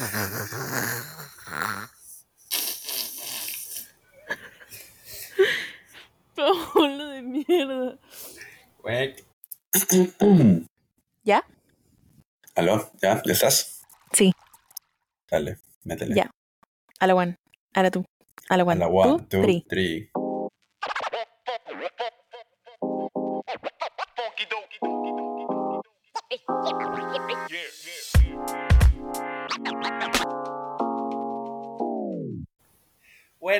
Paolo de mierda. Wait. ¿Ya? ¿Aló? ¿Ya? ¿Ya estás? Sí. Dale, métele. Ya. A la one. A la tú. A la A one. la one, Two, two, three. three.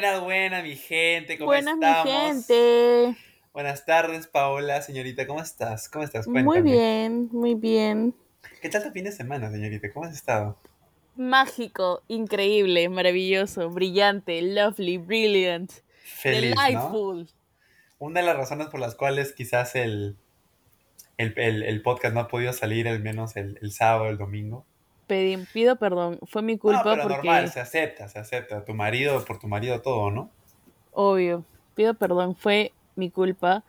Buenas, buenas, mi gente, ¿cómo Buenas, mi estamos? gente. Buenas tardes, Paola, señorita, ¿cómo estás? ¿Cómo estás? Muy Cuéntame. bien, muy bien. ¿Qué tal tu fin de semana, señorita? ¿Cómo has estado? Mágico, increíble, maravilloso, brillante, lovely, brilliant, Feliz, ¿no? delightful. Una de las razones por las cuales quizás el, el, el- el podcast no ha podido salir al menos el, el sábado, el domingo. Pedí- pido perdón, fue mi culpa no, pero porque, normal, se acepta, se acepta. Tu marido, por tu marido todo, ¿no? obvio, pido perdón, fue mi culpa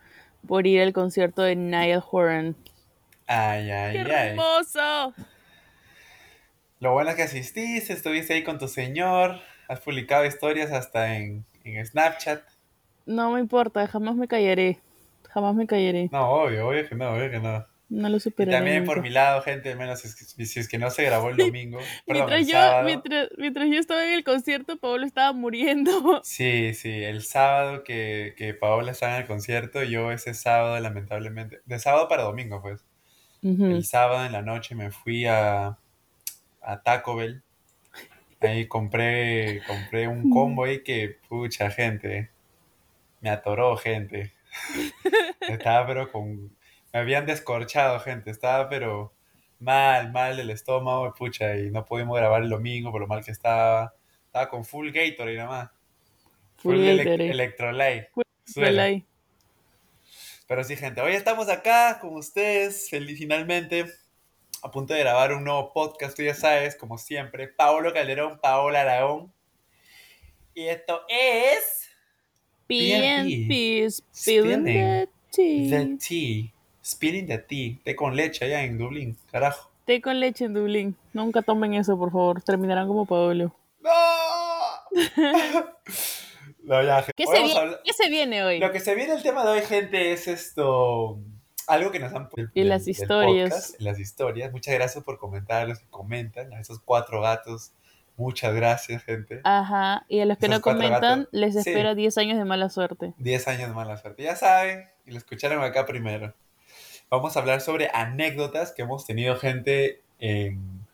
por ir al concierto de Niall Horan. Ay, ay, ¡Qué ay. hermoso! Lo bueno es que asististe, estuviste ahí con tu señor, has publicado historias hasta en, en Snapchat. No me importa, jamás me callaré, jamás me callaré, No, obvio, obvio que no, obvio que no. No lo superaré también por mi lado, gente, menos si es que, si es que no se grabó el domingo, perdón, Mientras el yo, mientras, mientras yo estaba en el concierto, Pablo estaba muriendo. Sí, sí, el sábado que, que Paola estaba en el concierto, yo ese sábado, lamentablemente, de sábado para domingo, pues, el sábado en la noche me fui a, a Taco Bell, ahí compré, compré un combo ahí que, pucha, gente, me atoró, gente, estaba pero con, me habían descorchado, gente, estaba pero mal, mal del estómago, pucha, y no pudimos grabar el domingo por lo mal que estaba, estaba con full Gatorade nada más. Full Full. Electrolyte. Full. Pero sí, gente, hoy estamos acá con ustedes, feliz- finalmente, a punto de grabar un nuevo podcast, tú ya sabes, como siempre, Paolo Calderón, Paola Aragón. Y esto es PNP, spilling the The tea. Spilling the Tea, té con leche allá en Dublín, carajo. Té con leche en Dublín. Nunca tomen eso, por favor. Terminarán como Pablo. ¡No! no, ya. ¿Qué, se, vamos a vi- hablar- ¿Qué se viene hoy? Lo que se viene el tema de hoy, gente, es esto. Algo que nos han puesto En las historias. podcast, las historias. Muchas gracias por comentar, los que comentan, a esos cuatro gatos. Muchas gracias, gente. Ajá. Y a los que Esos no comentan, gatos. les Sí. espera 10 años de mala suerte. 10 años de mala suerte. Ya saben, y lo escucharon acá primero. Vamos a hablar sobre anécdotas que hemos tenido gente en,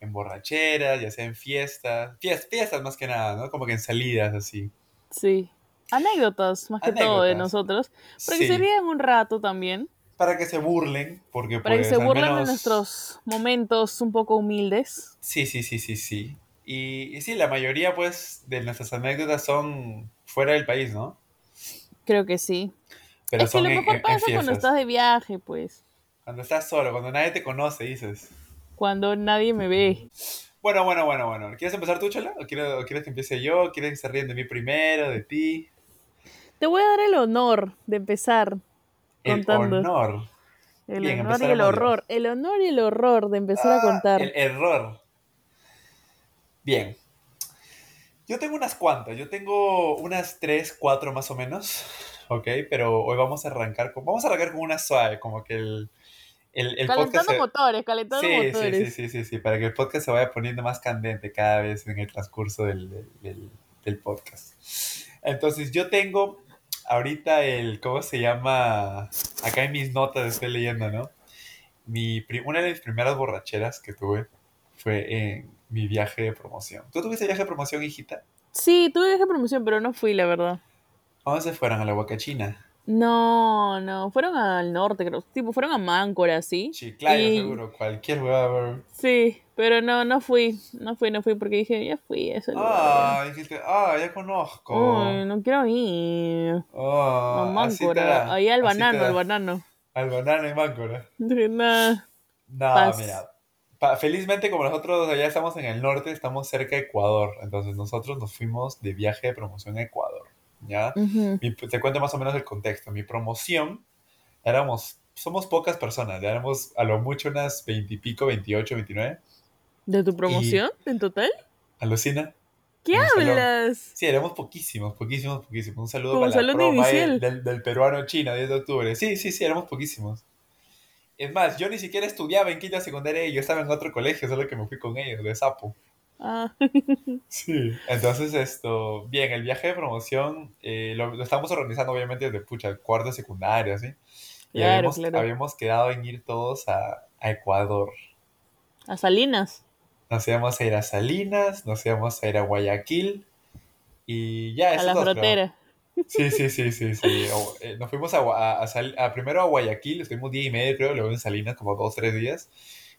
en borracheras, ya sea en fiestas. Fiestas, fiestas más que nada, ¿no? Como que en salidas así. Sí. Anécdotas, más que todo, de nosotros. Para que Sí, se rían un rato también. para que se burlen, porque Para pues que se al burlen de menos- nuestros momentos un poco humildes. Sí, sí, sí, sí, sí. Y, y sí, la mayoría pues de nuestras anécdotas son fuera del país, ¿no? Creo que sí. Pero es que son lo en- mejor en- en pasa cuando estás de viaje, pues. Cuando estás solo, cuando nadie te conoce, dices. Cuando nadie me ve. Bueno, bueno, bueno, bueno. ¿Quieres empezar tú, Chola? ¿O quieres, o quieres que empiece yo? ¿Quieres que se ríen de mí primero, de ti? Te voy a dar el honor de empezar El contando. honor. El Bien, honor y el horror. El honor y el horror de empezar a Ah, contar. El error. Bien. Yo tengo unas cuantas. Yo tengo unas tres, cuatro más o menos. Ok, pero hoy vamos a arrancar con... Vamos a arrancar con una suave, como que el, el, el podcast... calentando se- motores, calentando Sí, sí, motores. sí, sí, sí, sí, para que el podcast se vaya poniendo más candente cada vez en el transcurso del, del- podcast. Entonces, yo tengo ahorita el, ¿cómo se llama? Acá en mis notas estoy leyendo, ¿no? Mi, una de mis primeras borracheras que tuve fue en mi viaje de promoción. ¿Tú tuviste viaje de promoción, hijita? Sí, tuve viaje de promoción, pero no fui, la verdad. ¿A dónde se fueron? A la Huacachina. No, no, fueron al norte, creo. Tipo, fueron a Máncora, ¿sí? Chiclayo, Y- seguro. Cualquier hueá. Sí, pero no, no fui. No fui, no fui porque dije, ya fui a ese lugar. Ah, dijiste, ah, ya conozco. Uy, no quiero ir. Ah, a Máncora. Ahí al banano, al banano. Al banano y Máncora. Nah. No, mira. pa- felizmente, como nosotros allá estamos en el norte, estamos cerca de Ecuador. Entonces, nosotros nos fuimos de viaje de promoción a Ecuador. ¿Ya? Mi- te cuento más o menos el contexto. Mi promoción, éramos, somos pocas personas, éramos a lo mucho unas 20 y pico, 28, 29. ¿De tu promoción en total? alucina ¿Qué hablas? Sí, éramos poquísimos, poquísimos, poquísimos. Un saludo Como para la del, del peruano chino, 10 de octubre. Sí, sí, sí, éramos poquísimos. Es más, yo ni siquiera estudiaba en quinta secundaria y yo estaba en otro colegio, solo que me fui con ellos, de Sapo. Ah, Sí. Entonces, esto, bien, el viaje de promoción eh, lo, lo estábamos organizando obviamente desde, pucha, cuarto de secundaria, ¿sí? Y claro, habíamos, claro. habíamos quedado en ir todos a, a Ecuador. A Salinas. Nos íbamos a ir a Salinas, nos íbamos a ir a Guayaquil y ya, A esos la frontera. Sí, sí, sí, sí, sí. O- eh, nos fuimos a, a- a a- primero a Guayaquil, estuvimos día y medio, creo, luego en Salinas como dos, tres días.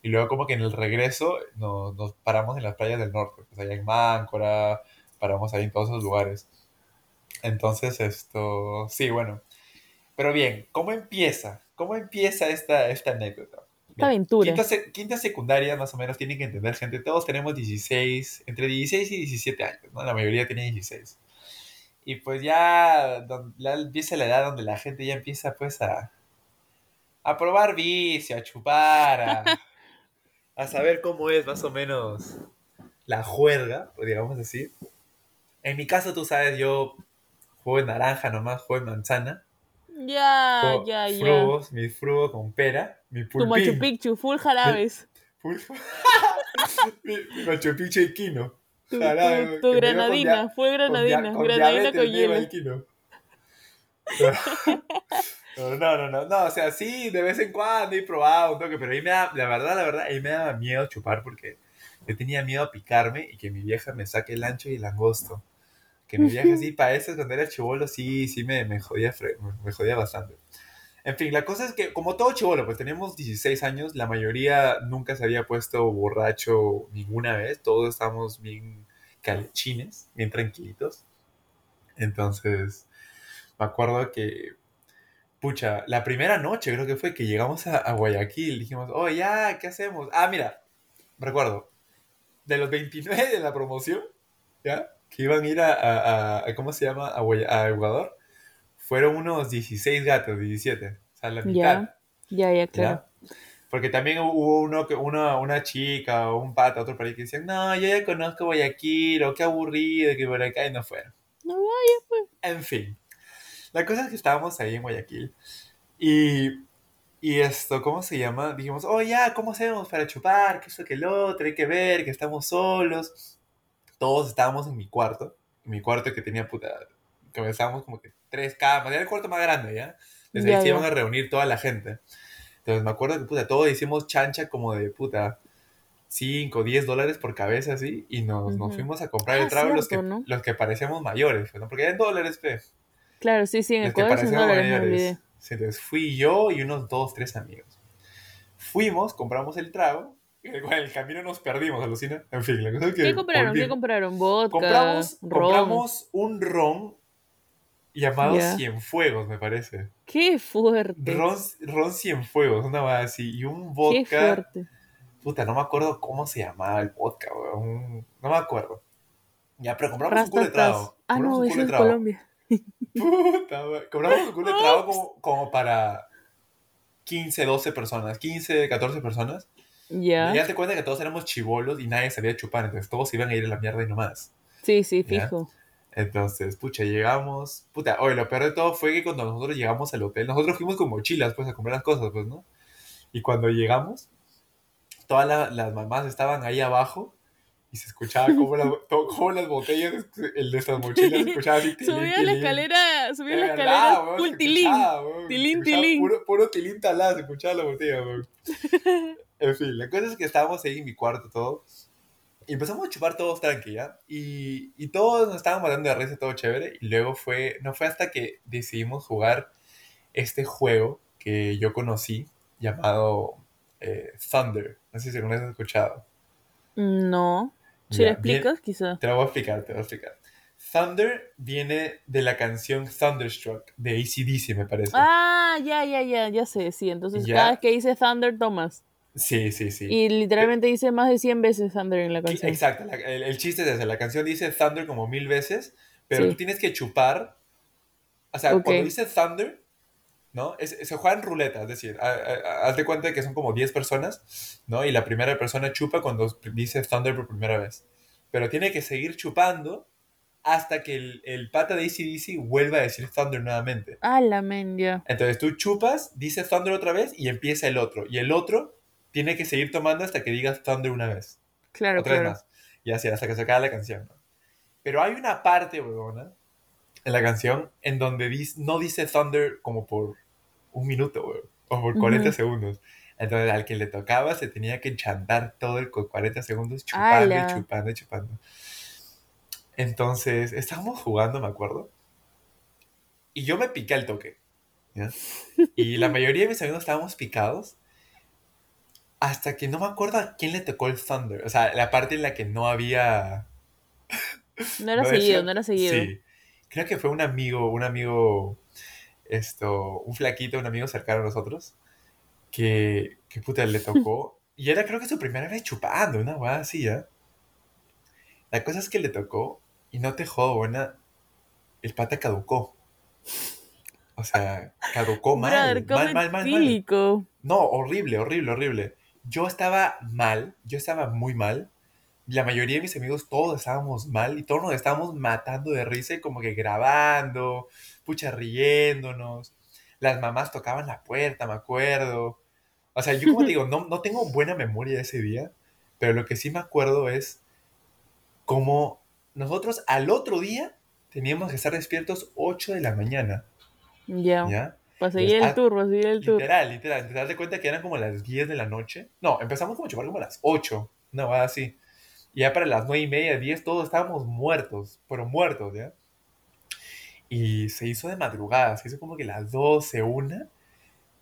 Y luego como que en el regreso nos, nos paramos en las playas del norte, pues allá en Máncora, paramos ahí en todos esos lugares. Entonces, esto, sí, bueno. Pero bien, ¿cómo empieza? ¿Cómo empieza esta, esta anécdota? Esta aventura. Quinta, se- quinta secundaria, más o menos, tienen que entender, gente. Todos tenemos 16, entre 16 y 17 años, ¿no? La mayoría tiene 16. Y pues ya, don- ya empieza la edad donde la gente ya empieza, pues, a, a probar vicio, a chupar, a, a saber cómo es más o menos la juerga, digamos así. En mi caso, tú sabes, yo juego en naranja nomás, juego en manzana. Ya, ya, ya. frugos, mi frugo con pera, mi Tu Machu pulpín. Picchu, full jarabes. Full- mi, mi Machu Picchu y quino. Tu, Jarabe, tu, con granadina, fue con granadina. con Granadina con iba hielo. No, no, no, no, o sea, sí, de vez en cuando he probado un toque, pero ahí me da, la verdad, la verdad, ahí me daba miedo chupar porque yo tenía miedo a picarme y que mi vieja me saque el ancho y el angosto. Que mi vieja sí, para eso cuando era chivolo, sí, sí me, me jodía, me jodía bastante. En fin, la cosa es que como todo chivolo, pues teníamos 16 años, la mayoría nunca se había puesto borracho ninguna vez, todos estábamos bien calchines, bien tranquilitos. Entonces, me acuerdo que, pucha, la primera noche creo que fue que llegamos a, a Guayaquil, dijimos, oh, ya, ¿qué hacemos? Ah, mira, recuerdo, de los 29 de la promoción, ¿ya? Que iban a ir a, a- a- ¿cómo se llama? A, Guaya- a Ecuador, fueron unos 16 gatos, 17, o sea, la mitad, Ya, ya, ya, ¿ya? claro. Porque también hubo uno una, una chica o un pata, otro ahí que decían, no, yo ya conozco Guayaquil, o qué aburrido que por acá y no fueron. No vaya, pues. En fin, la cosa es que estábamos ahí en Guayaquil y, y esto, ¿cómo se llama? Dijimos, oh ya, ¿cómo hacemos para chupar? Que eso, que el otro, hay que ver, que estamos solos. Todos estábamos en mi cuarto, en mi cuarto que tenía puta, que estábamos como que tres camas, era el cuarto más grande, ¿ya? Desde Ya, ahí se iban a reunir toda la gente. Entonces me acuerdo que puta, todos hicimos chancha como de puta 5, 10 dólares por cabeza así y nos, nos fuimos a comprar Ah, el trago los, que, ¿no? los que parecíamos mayores, ¿no? porque eran dólares, pe. Claro, sí, sí, en Los Ecuador son dólares. Sí, entonces fui yo y unos dos, tres amigos. Fuimos, compramos el trago en el camino nos perdimos, alucina. En fin, la cosa es que ¿Qué compraron? ¿Qué compraron? Vodka, compramos, ron. compramos un ron llamado Ya. Cienfuegos, me parece. Qué fuerte. Ron, ron Cienfuegos, una cosa así. Y un Qué vodka. fuerte. Puta, no me acuerdo cómo se llamaba el vodka, weón. No me acuerdo. Ya, pero compramos un culo de trago. Ah, no, un eso es. Colombia. Puta, weón. Compramos un culo de trago como, como para 15, 12 personas. 15, 14 personas. Y Ya. ya te cuenta que todos éramos chivolos y nadie sabía chupar. Entonces todos iban a ir a la mierda y nomás. Sí, sí, Ya. fijo. Entonces, pucha, llegamos. Puta, oye, lo peor de todo fue que cuando nosotros llegamos al hotel, nosotros fuimos con mochilas, pues, a comprar las cosas, pues, ¿no? Y cuando llegamos, todas la- las mamás estaban ahí abajo y se escuchaba como, las, cómo las botellas, el de estas mochilas, se escuchaba así. tilín, Subía la escalera, subía la escalera full tilín. Tilín, tilín. Puro, puro tilín talado, se escuchaba la botella, weón. En fin, la cosa es que estábamos ahí en mi cuarto todo. Y empezamos a chupar todos tranqui, ¿ya? Y, y todos nos estaban matando de risa, todo chévere. Y luego fue, no fue hasta que decidimos jugar este juego que yo conocí llamado eh, Thunder. No sé si alguna vez has escuchado. No. Si lo explicas, quizá. Te lo voy a explicar, te lo voy a explicar. Thunder viene de la canción Thunderstruck de ACDC, me parece. Ah, ya, ya, ya, ya sé, sí. Entonces cada vez que dice Thunder, tomas. Sí, sí, sí. Y literalmente dice más de 100 veces Thunder en la canción. Exacto, la- el, el chiste es ese, la canción dice Thunder como mil veces, pero Sí. tú tienes que chupar, o sea, Ok. cuando dice Thunder, ¿no? Es- se juega en ruleta, es decir, a- a- haz de cuenta de que son como 10 personas, ¿no? Y la primera persona chupa cuando dice Thunder por primera vez. Pero tiene que seguir chupando hasta que el, el pata de ACDC vuelva a decir Thunder nuevamente. Ah, la mendia. Entonces tú chupas, dices Thunder otra vez y empieza el otro. Y el otro tiene que seguir tomando hasta que digas Thunder una vez. Claro, otra claro. vez más. Y así, hasta que se acabe la canción. ¿no? Pero hay una parte, huevona, en la canción en donde dis- no dice Thunder como por un minuto, huevón, o por 40 Ujú. segundos. Entonces al que le tocaba se tenía que chantar todo el co- 40 segundos chupando y chupando y chupando. Entonces estábamos jugando, me acuerdo. Y yo me piqué al toque. ¿ya? Y la mayoría de mis amigos estábamos picados. Hasta que no me acuerdo a quién le tocó el Thunder. O sea, la parte en la que no había. No era no seguido, decía- no era seguido. Sí. Creo que fue un amigo, un amigo. Esto, un flaquito, un amigo cercano a nosotros. Que, que puta le tocó. y era creo que su primera vez chupando, una weá así, ¿ya? La cosa es que le tocó. Y no te jodo, buena. El pata caducó. O sea, caducó mal. Mal, mal, mal, mal. No, horrible, horrible, horrible. Yo estaba mal, yo estaba muy mal. La mayoría de mis amigos, todos estábamos mal y todos nos estábamos matando de risa y como que grabando, pucha, riéndonos. Las mamás tocaban la puerta, me acuerdo. O sea, yo como te digo, no, no tengo buena memoria de ese día, pero lo que sí me acuerdo es cómo nosotros al otro día teníamos que estar despiertos 8 de la mañana, Ya. ¿ya? Para seguir el tour, para seguir el tour. Literal, literal. Te das cuenta que eran como las 10 de la noche. No, empezamos como a chupar como a las 8. No, así. Y ya para las 9 y media, 10, todos estábamos muertos. Pero muertos, ¿ya? Y se hizo de madrugada. Se hizo como que las 12, una.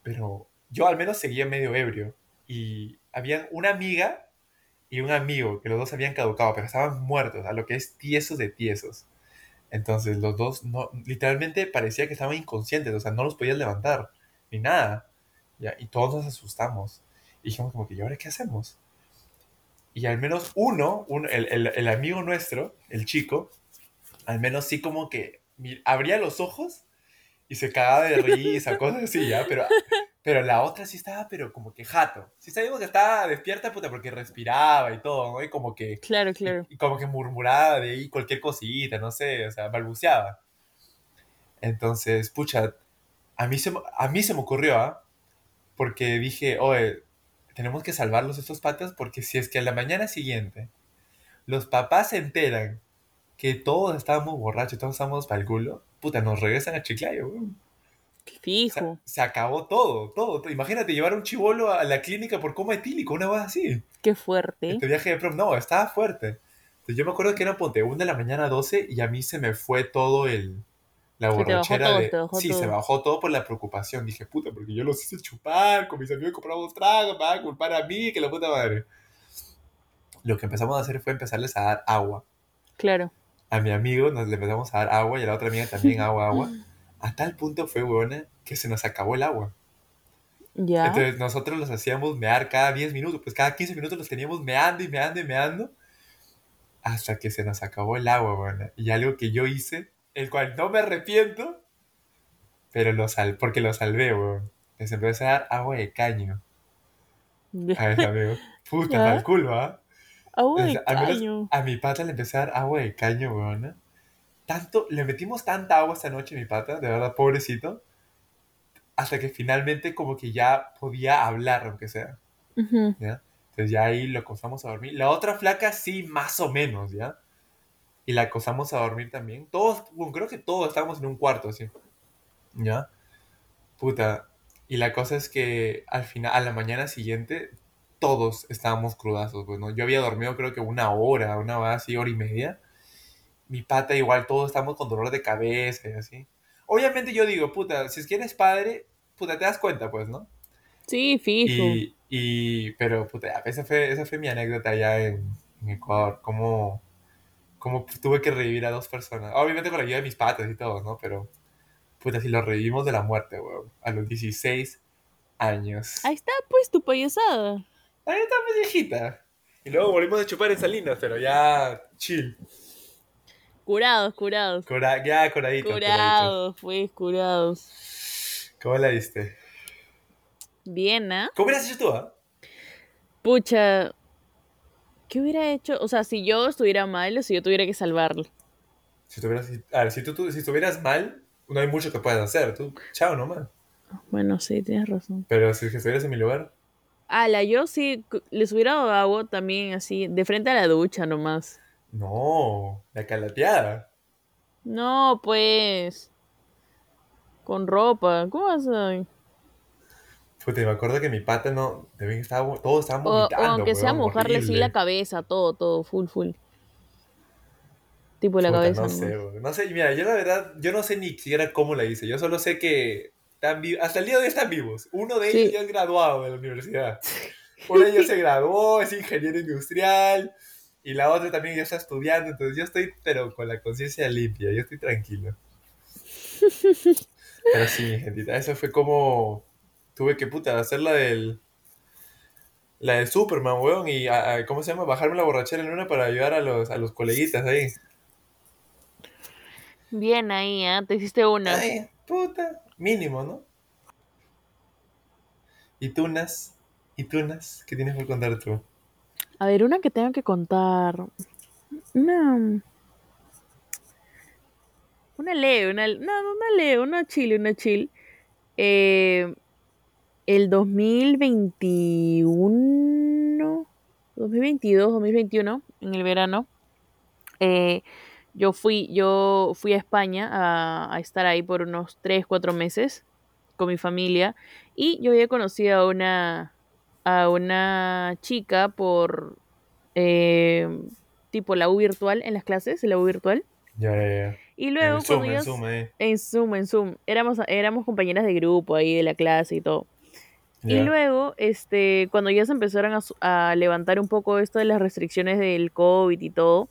Pero yo al menos seguía medio ebrio. Y había una amiga y un amigo que los dos habían caducado, pero estaban muertos, a lo que es tiesos de tiesos. Entonces los dos, no, literalmente parecía que estaban inconscientes, o sea, no los podías levantar, ni nada. ¿ya? Y todos nos asustamos. Y dijimos como que, ¿y ahora qué hacemos? Y al menos uno, un- el, el- el amigo nuestro, el chico, al menos sí como que abría los ojos y se cagaba de risa, cosas así, ¿ya? Pero, pero la otra sí estaba, pero como que jato. Sí sabíamos que estaba despierta, puta, porque respiraba y todo, ¿no? Y como que Claro, claro. y como que murmuraba de ahí cualquier cosita, no sé, o sea, balbuceaba. Entonces, pucha, a mí se, a mí se me ocurrió, ¿ah? Porque dije, oye, tenemos que salvarlos estos patas porque si es que a la mañana siguiente los papás se enteran que todos estábamos borrachos, todos estábamos para el culo, puta, nos regresan a Chiclayo, Se, fijo. se acabó todo, todo, todo. Imagínate llevar a un chivolo a la clínica por coma etílico, una cosa así. Qué fuerte. Este viaje de prom, no, estaba fuerte. Entonces, yo me acuerdo que era ponte 1 de la mañana a 12 y a mí se me fue todo el. La Se te bajó borrachera todo, de. bajó sí, todo. se bajó todo por la preocupación. Dije, puta, porque yo los hice chupar, con mis amigos compramos tragos, me van a culpar a mí, que la puta madre. Lo que empezamos a hacer fue empezarles a dar agua. Claro. A mi amigo nos le empezamos a dar agua y a la otra amiga también agua, agua. A tal punto fue, huevona, que se nos acabó el agua. Ya. Entonces nosotros los hacíamos mear cada 10 minutos, pues cada 15 minutos los teníamos meando y meando y meando hasta que se nos acabó el agua, bueno. Y algo que yo hice, el cual no me arrepiento, pero lo sal porque lo salvé, weón. Les empecé a dar agua de caño a mis amigos. Puta, mal culo, ¿ah? Agua de menos caño. a mi pata le empecé a dar agua de caño, weón. Tanto, le metimos tanta agua esta noche a mi pata, de verdad, pobrecito, hasta que finalmente como que ya podía hablar, aunque sea. Ujú. ¿ya? Entonces ya ahí lo acostamos a dormir. La otra flaca sí, más o menos, ¿ya? Y la acostamos a dormir también. Todos, bueno, creo que todos estábamos en un cuarto, así. ¿Ya? Puta. Y la cosa es que al final, a la mañana siguiente, todos estábamos crudazos, pues, ¿no? Yo había dormido creo que una hora, una hora así, hora y media. Mi pata igual, todos estamos con dolor de cabeza y así. Obviamente yo digo, puta, si es que eres padre, puta, te das cuenta, pues, ¿no? Sí, fijo. Y, y, pero, puta, esa fue, esa fue mi anécdota allá en, en Ecuador. Cómo, cómo tuve que revivir a dos personas. Obviamente con la ayuda de mis patas y todo, ¿no? Pero, puta, si lo revivimos de la muerte, weón. A los 16 años. Ahí está, pues, tu payasada. Ahí está, pues, viejita. Y luego volvimos a chupar en Salinas, pero ya chill. Curados, curados. Cora- ya curadito. curadito. Curados, pues, curados. ¿Cómo la diste? Bien, ¿ah? ¿Cómo hubieras hecho tú, ah? Pucha, ¿qué hubiera hecho? O sea, si yo estuviera mal o si yo tuviera que salvarlo. Si estuvieras, a ver, si tú, tú- si estuvieras mal, no hay mucho que puedas hacer. Tú, chao nomás. Bueno, sí, tienes razón. Pero si estuvieras en mi lugar, Ala, yo sí les hubiera dado agua también así, de frente a la ducha nomás. no, la calateada. No, pues. Con ropa. ¿Cómo vas a.? Puta, me acuerdo que mi pata no, también estaba, todos estaban O, o vomitando. aunque sea mojarle horrible. la cabeza, todo, todo, full, full. Tipo la Puta, cabeza. no sé, weón. no sé, mira, yo la verdad, yo no sé ni siquiera cómo la hice, yo solo sé que están hasta el día de hoy están vivos. Uno de ellos Sí. ya es graduado de la universidad. Uno de ellos se graduó, es ingeniero industrial, y la otra también ya está estudiando, entonces yo estoy, pero con la conciencia limpia, yo estoy tranquilo. Pero sí, mi gentita, eso fue como, tuve que, puta, hacer la del... La del Superman, weón, y a- a- ¿cómo se llama? Bajarme la borrachera en una para ayudar a los, a los coleguitas ahí. Bien ahí, ¿ah? Te hiciste una. Ay, puta, mínimo, ¿no? ¿Y tunas? ¿Y tunas? ¿Qué tienes por contar tú? A ver, una que tengo que contar. Una. Una leve, una. No, no, una leve, una chill, una chill. Eh, el 2021, 2022, 2021, en el verano, eh, yo fui, yo fui a España a, a estar ahí por unos 3, 4 meses con mi familia y yo había conocido a una, a una chica por eh, tipo la U virtual en las clases, la U virtual. Ya, ya, ya. Y luego en Zoom, cuando en ellos- Zoom, eh. en Zoom, en Zoom. Éramos, éramos compañeras de grupo ahí de la clase y todo. Y Ya. luego, este, cuando ya se empezaron a, a levantar un poco esto de las restricciones del COVID y todo,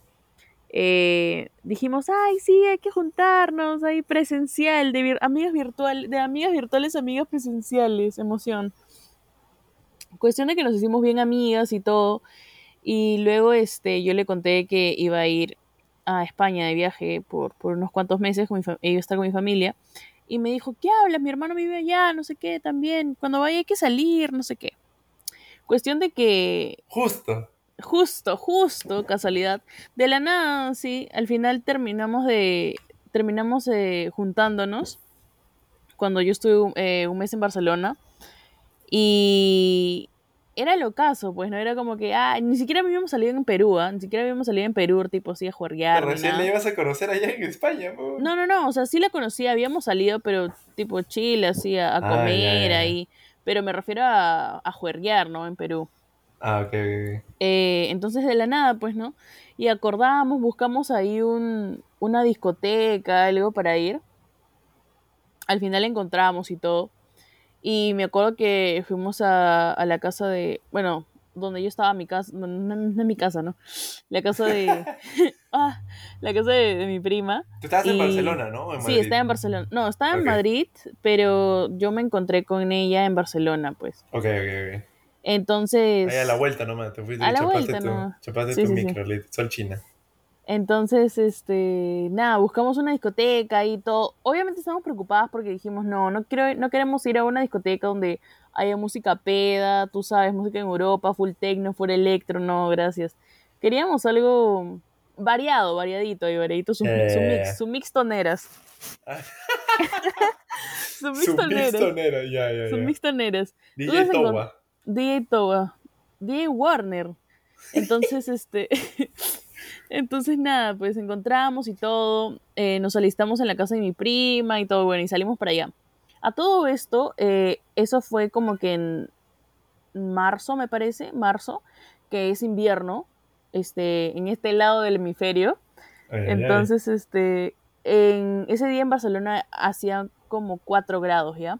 eh, dijimos, ay, sí, hay que juntarnos ahí presencial, de vir- amigas virtual, de amigas virtuales, amigas presenciales, emoción. Cuestión de que nos hicimos bien amigas y todo. Y luego, este, yo le conté que iba a ir a España de viaje por, por unos cuantos meses, con mi iba a estar con mi familia. Y me dijo, ¿qué hablas? Mi hermano vive allá, no sé qué, también. Cuando vaya hay que salir, no sé qué. Cuestión de que Justo. justo, justo, casualidad, de la nada, sí, al final terminamos de, terminamos eh, juntándonos cuando yo estuve eh, un mes en Barcelona y era lo caso, pues no era como que, ah, ni siquiera habíamos salido en Perú, ¿ah? ni siquiera habíamos salido en Perú, tipo así a juerguear. ni Recién le ibas a conocer allá en España, po. No, no, no, o sea, sí la conocía, habíamos salido, pero tipo chile, así a, a Ah, comer ahí, pero me refiero a, a juerguear, ¿no? En Perú. Ah, ok. Eh, entonces de la nada, pues, ¿no? Y acordamos, buscamos ahí un, una discoteca, algo para ir. Al final encontramos y todo. Y me acuerdo que fuimos a, a la casa de, bueno, donde yo estaba, mi casa, no, no, no es mi casa, ¿no? La casa de, ah, la casa de, de mi prima. Tú estabas en Barcelona, ¿no? ¿O en Sí, estaba en Barcelona. No, estaba en. Madrid, pero yo me encontré con ella en Barcelona, pues. Ok, ok, ok. Entonces... Ahí a la vuelta nomás, te fuiste A la vuelta tu, nomás. chapaste Sí, tu sí, sí. micro, lit- Sol China. Entonces, este, nada, buscamos una discoteca y todo. Obviamente estamos preocupadas porque dijimos, no, no, quiero, no queremos ir a una discoteca donde haya música peda, tú sabes, música en Europa, full techno, full electro, no, gracias. Queríamos algo variado, variadito y variadito, su, Eh. su mix, su mix toneras. su mix Su toneras. pistonera, ya, ya, Su ya. mix toneras. DJ Toba. DJ Toba, DJ Warner. Entonces, este, entonces nada, pues encontramos y todo, eh, nos alistamos en la casa de mi prima y todo, bueno, y salimos para allá. A todo esto, eh, eso fue como que en marzo, me parece, marzo, que es invierno, este, en este lado del hemisferio. Ay, ay, ay. Entonces, este, en ese día en Barcelona hacía como 4 grados, ¿ya?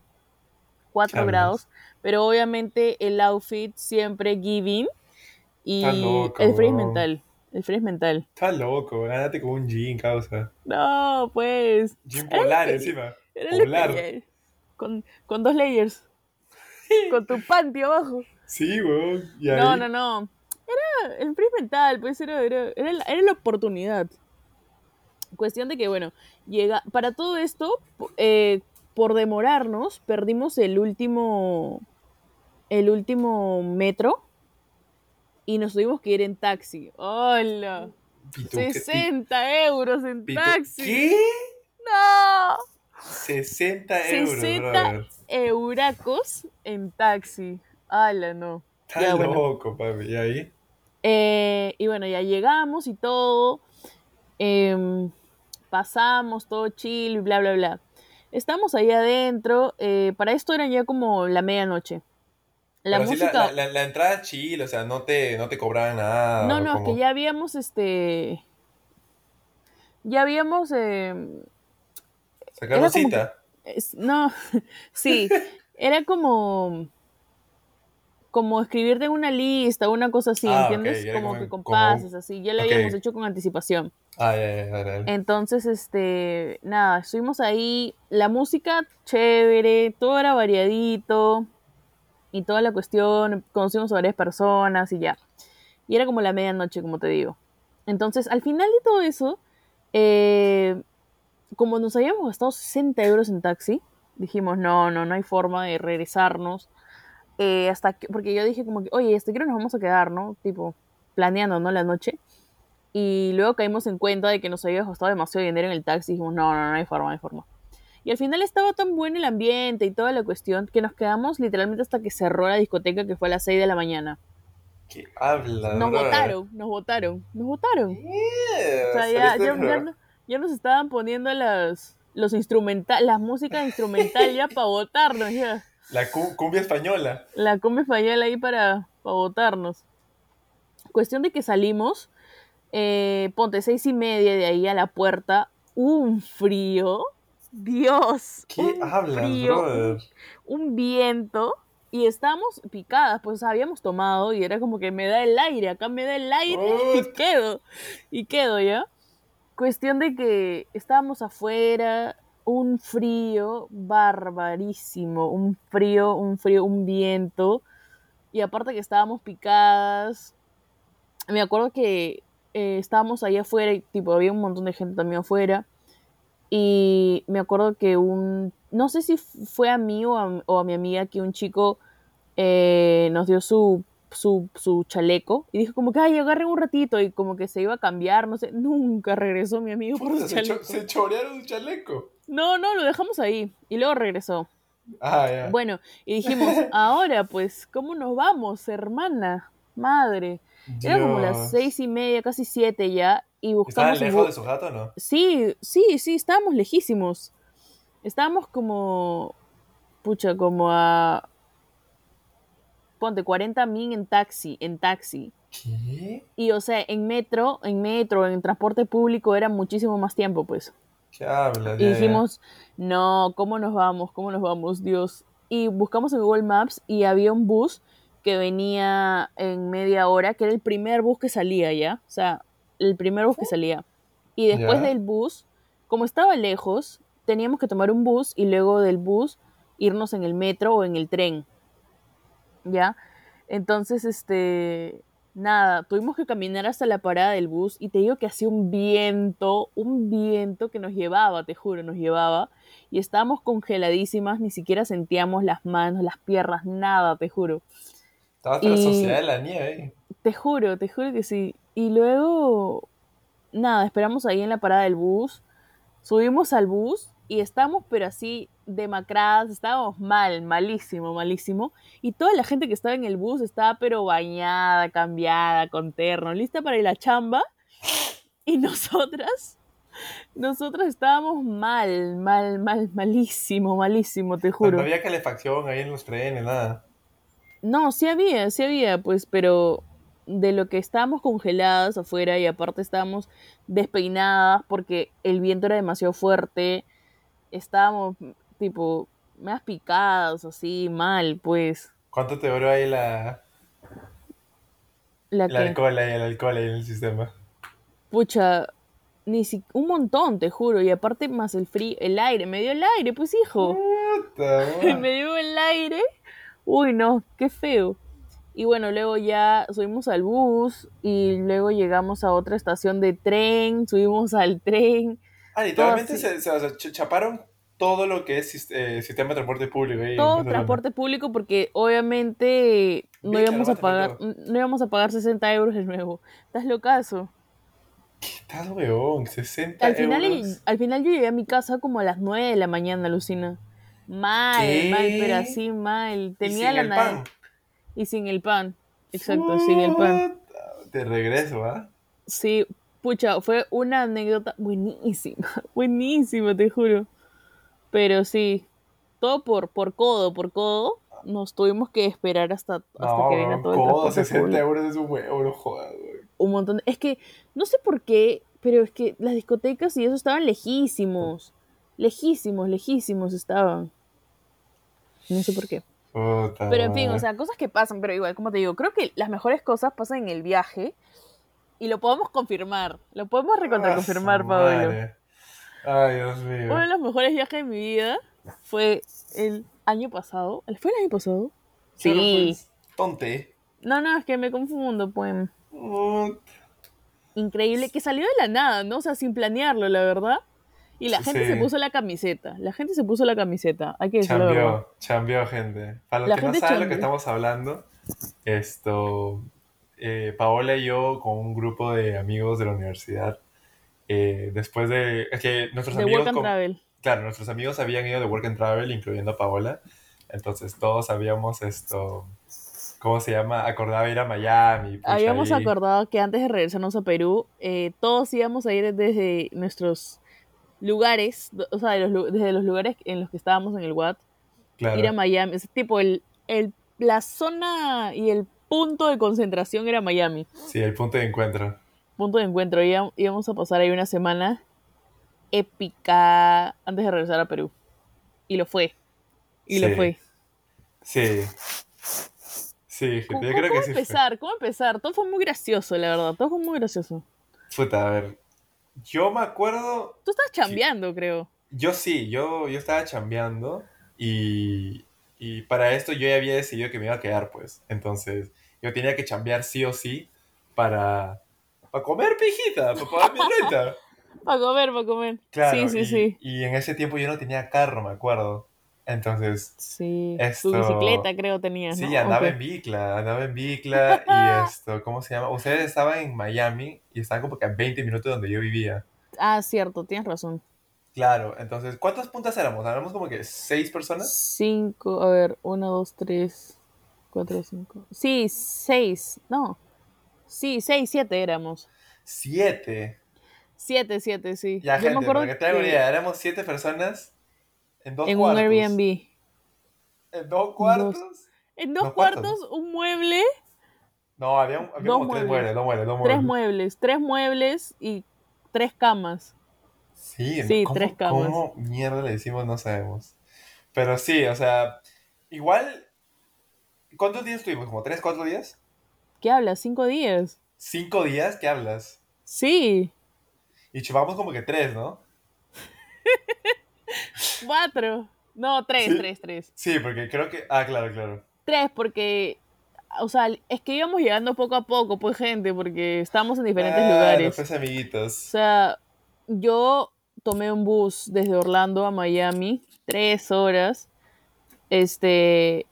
4 Hablas. grados, pero obviamente el outfit siempre giving y el weón. mental, el freeze mental. Estás loco, gánate con un jean, causa. No, pues, Jean polar encima. era Polar. con, con dos layers, con tu panty abajo. Sí, weón. Y No, ahí- no, no. Era el freeze mental, pues era, era, era, la, era la oportunidad. Cuestión de que, bueno, llega. Para todo esto, eh, por demorarnos, perdimos el último, el último metro y nos tuvimos que ir en taxi. ¡Hola! Pito, ¿qué- 60 euros en pito- taxi. ¿Qué? ¡No! 60 euros, 60 brother. Euracos en taxi. ¡Hala, no! Está Ya, bueno. loco, papi. ¿Y ahí? Eh, y bueno, ya llegamos y todo. em, pasamos todo chill y bla, bla, bla. Estamos ahí adentro. eh, para esto eran ya como la medianoche. La Pero sí, música. la, la, la entrada chill, o sea, no te, no te cobraban nada. no, no, es como- que ya habíamos este. Ya habíamos. em, ¿Sacaron era como cita? No, sí, era como como escribirte en una lista, una cosa así, Ah, ¿entiendes? como, como- que con como- pases, así, ya lo habíamos hecho con anticipación. Ah, ya, ya, dale. Entonces, este, nada, estuvimos ahí, la música chévere, todo era variadito y toda la cuestión, conocimos a varias personas y ya. Y era como la medianoche, como te digo. Entonces, al final de todo eso, eh, como nos habíamos gastado 60 euros en taxi, dijimos, no, no, no hay forma de regresarnos. eh, hasta que, porque yo dije como que, oye, este creo nos vamos a quedar, ¿no? Tipo, planeando, ¿no? La noche. Y luego caímos en cuenta de que nos había costado demasiado dinero en el taxi dijimos, no, no, no hay forma, no hay forma. Y al final estaba tan bueno el ambiente y toda la cuestión que nos quedamos literalmente hasta que cerró la discoteca que fue a las 6 de la mañana. ¿Qué habla, Nos votaron, nos votaron, nos votaron. Yeah, O sea, ya, ya, ya no- ya nos estaban poniendo las, los instrumental, las músicas instrumental ya para votarnos ya. La cu- cumbia española. La cumbia española ahí para, para votarnos. Cuestión de que salimos, eh, ponte seis y media de ahí a la puerta, un frío, Dios, ¿Qué un hablas, frío, brother? un viento y estábamos picadas, pues habíamos tomado y era como que me da el aire, acá me da el aire y quedo, y quedo ya. Cuestión de que estábamos afuera, un frío barbarísimo, un frío, un frío, un viento, y aparte que estábamos picadas, me acuerdo que eh, estábamos ahí afuera y tipo había un montón de gente también afuera, y me acuerdo que un, no sé si fue a mí o a, o a mi amiga que un chico eh, nos dio su, su, su chaleco y dijo como que, ay, agarren un ratito y como que se iba a cambiar, no sé, nunca regresó mi amigo por su se, cho- chaleco. se chorearon un chaleco. No, no, lo dejamos ahí y luego regresó. Ah, ya. Bueno, y dijimos, ahora pues, ¿cómo nos vamos, hermana? Madre. Era como las seis y media, casi siete ya, y ¿Estaban buscamos... en lejos de su jato o no? Sí, sí, sí, estábamos lejísimos. Estábamos como, pucha, como a, ponte, 40 min en taxi, en taxi. ¿Qué? Y o sea, en metro, en metro, en transporte público era muchísimo más tiempo, pues. ¿Qué? Y dijimos, no, ¿cómo nos vamos? ¿Cómo nos vamos, Dios? Y buscamos en Google Maps y había un bus que venía en media hora, que era el primer bus que salía, ¿ya? O sea, el primer bus que salía. Y después del bus, como estaba lejos, teníamos que tomar un bus y luego del bus irnos en el metro o en el tren. ¿Ya? Entonces, este, nada, tuvimos que caminar hasta la parada del bus y te digo que hacía un viento, un viento que nos llevaba, te juro, nos llevaba. Y estábamos congeladísimas, ni siquiera sentíamos las manos, las piernas, nada, te juro. Estaba la sociedad de la nieve. Te juro, te juro que sí. Y luego, nada, esperamos ahí en la parada del bus. Subimos al bus y estamos, pero así, demacradas, estábamos mal, malísimo, malísimo. Y toda la gente que estaba en el bus estaba, pero bañada, cambiada, con terno, lista para ir a la chamba. Y nosotras, nosotras estábamos mal, mal, mal, malísimo, malísimo, te No juro. había calefacción ahí en los trenes, nada. No, sí había, sí había, pues, pero de lo que estábamos congeladas afuera y aparte estábamos despeinadas porque el viento era demasiado fuerte, estábamos tipo más picadas, así, mal, pues. ¿Cuánto te duró ahí la, La el alcohol ahí, el alcohol ahí en el sistema? pucha, ni si, un montón, te juro, y aparte más el frío, el aire, me dio el aire, pues hijo. Puta, me dio el aire. Uy, no, qué feo. Y bueno, luego ya subimos al bus y luego llegamos a otra estación de tren, subimos al tren. Ah, literalmente se, chaparon todo lo que es eh, sistema de transporte público. en Todo transporte público porque obviamente no íbamos a pagar, no íbamos a pagar 60 euros de nuevo. ¿Estás locazo? Estás weón, 60 Al final, euros. al final yo llegué a mi casa como a las 9 de la mañana, Lucina. Mal, ¿Qué? mal, pero así mal. Y Tenía sin la el pan. Y sin el pan. Exacto, sin el pan. De regreso, ¿ah? Sí, pucha, fue una anécdota buenísima, buenísima, te juro. Pero sí, todo por, por codo, por codo, nos tuvimos que esperar hasta, hasta No, que venga todo el codo, transporte 60 público. euros es un huevo, no jodas, weón. Un montón. de- Es que, no sé por qué, pero es que las discotecas y eso estaban lejísimos. Lejísimos, lejísimos estaban. No sé por qué. Puta Pero en fin, o sea, cosas que pasan, pero igual, como te digo, creo que las mejores cosas pasan en el viaje y lo podemos confirmar. Lo podemos recontra confirmar, Ah, Pablo. Ay, Dios mío. Uno de los mejores viajes de mi vida fue el año pasado. ¿Fue el año pasado? Sí. fue Tonte. No, no, es que me confundo, pues. Increíble, que salió de la nada, ¿no? O sea, sin planearlo, la verdad. Y la gente sí. se puso la camiseta. La gente se puso la camiseta. Hay que decirlo. Chambeó, chambeó, gente. Para los La que no saben lo que estamos hablando, esto, eh, Paola y yo con un grupo de amigos de la universidad, eh, después de, es que nuestros De amigos, Work and con- Travel. claro, nuestros amigos habían ido de Work and Travel, incluyendo a Paola, entonces todos habíamos esto, ¿cómo se llama? Acordaba ir a Miami. Habíamos ahí- acordado que antes de regresarnos a Perú, eh, todos íbamos a ir desde nuestros lugares, o sea, de los lu- desde los lugares en los que estábamos en el WAT, claro. ir a Miami. Es tipo, el, el, la zona y el punto de concentración era Miami. Sí, el punto de encuentro. Punto de encuentro. Íbam- íbamos a pasar ahí una semana épica antes de regresar a Perú. Y lo fue. Y lo fue. Sí. Sí, ¿Cómo, gente, yo creo cómo que sí. fue. empezar? ¿Cómo empezar? Todo fue muy gracioso, la verdad. Todo fue muy gracioso. Puta, a ver. Yo me acuerdo Tú estás chambeando, creo. Yo sí, yo, yo estaba chambeando y, y para esto yo ya había decidido que me iba a quedar, pues. Entonces, yo tenía que chambear sí o sí para, para comer pijita, para pagar mi renta. Para comer, para comer. Claro, sí, sí, y, sí. y en ese tiempo yo no tenía carro, me acuerdo. Entonces, Sí. Esto- Tu bicicleta, creo, tenías. sí, ¿no? andaba Ok. en bicla, andaba en bicla y esto, ¿cómo se llama? Ustedes estaban en Miami y estaban como que a 20 minutos de donde yo vivía. Ah, cierto, tienes razón. Claro, entonces, ¿cuántas puntas éramos? ¿Éramos como que seis personas? Cinco, a ver, uno, dos, tres, cuatro, cinco. Sí, seis. No. Sí, seis, siete éramos. Siete. Siete, siete, sí. Ya, Yo gente, me acuerdo para que te una que idea, éramos siete personas en dos en un. Airbnb. ¿En dos cuartos? En dos Dos cuartos, cuartos, un mueble, No, había, un- había Dos como tres muebles. muebles, dos muebles, dos tres muebles. muebles, tres muebles y tres camas. Sí, Sí, ¿cómo, tres camas. ¿Cómo mierda le decimos? No sabemos. Pero sí, o sea, igual. ¿Cuántos días estuvimos? ¿Como tres, cuatro días? ¿Qué hablas? ¿Cinco días? ¿Cinco días? ¿Qué hablas? Sí, Y chupamos como que tres, ¿no? cuatro. No, tres, Sí. tres, tres. Sí, porque creo que. Ah, claro, claro. Tres, porque, o sea, es que íbamos llegando poco a poco, pues, gente, porque estábamos en diferentes Ah, lugares. Pues O amiguitos. sea, yo tomé un bus desde Orlando a Miami, tres horas. Este,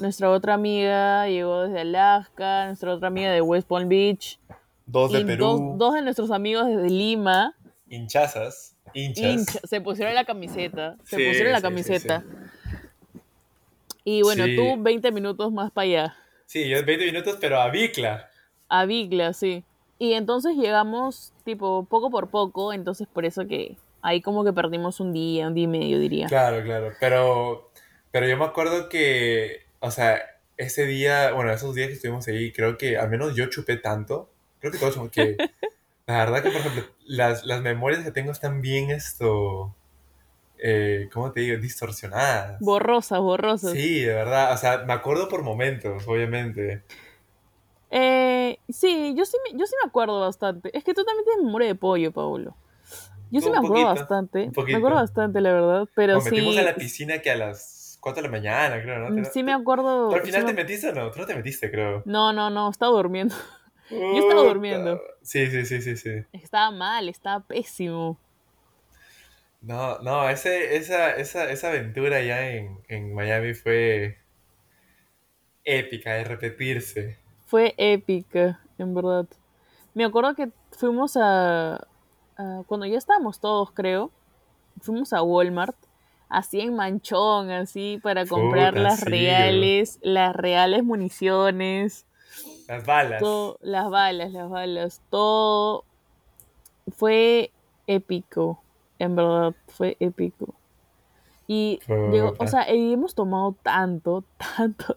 nuestra otra amiga llegó desde Alaska, nuestra otra amiga de West Palm Beach. Dos de Perú. dos, dos de nuestros amigos desde Lima Hinchazas. Hinchas. hincha- se pusieron la camiseta. Se Sí, pusieron la sí, sí, camiseta. Y bueno, Sí. tú 20 minutos más para allá. Sí, yo 20 minutos, pero a Bicla. A Bigla, sí. Y entonces llegamos, tipo, poco por poco, entonces por eso que ahí como que perdimos un día, un día y medio, diría. Claro, claro. Pero, pero yo me acuerdo que, o sea, ese día, bueno, esos días que estuvimos ahí, creo que al menos yo chupé tanto. Creo que todos que. La verdad que, por ejemplo, las, las memorias que tengo están bien esto. Eh, ¿Cómo te digo? Distorsionadas. Borrosas, borrosas. Sí, de verdad. O sea, me acuerdo por momentos, obviamente. Eh, sí, yo sí, me, yo sí me acuerdo bastante. Es que tú también tienes memoria de pollo, Paulo. Yo sí me acuerdo poquito, bastante. Me acuerdo bastante, la verdad. Pero Nos sí. metimos a la piscina que a las 4 de la mañana, creo, ¿no? mm, ¿Te- Sí me acuerdo. ¿Tú al final sí te me- metiste o no? Tú no te metiste, creo. No, no, no, estaba durmiendo. Estaba Puta. durmiendo. Sí, sí, sí, sí, sí. Estaba mal, estaba pésimo. No, no, ese, esa, esa, esa aventura ya en, en Miami fue épica de repetirse. Fue épica, en verdad. Me acuerdo que fuimos a, a- cuando ya estábamos todos, creo, fuimos a Walmart, así en manchón, así para comprar Puta, las sí, reales, las reales municiones, Las balas. todo, las balas, las balas, todo fue épico, en verdad, fue épico. Y llegó, o sea, y hemos tomado tanto, tanto,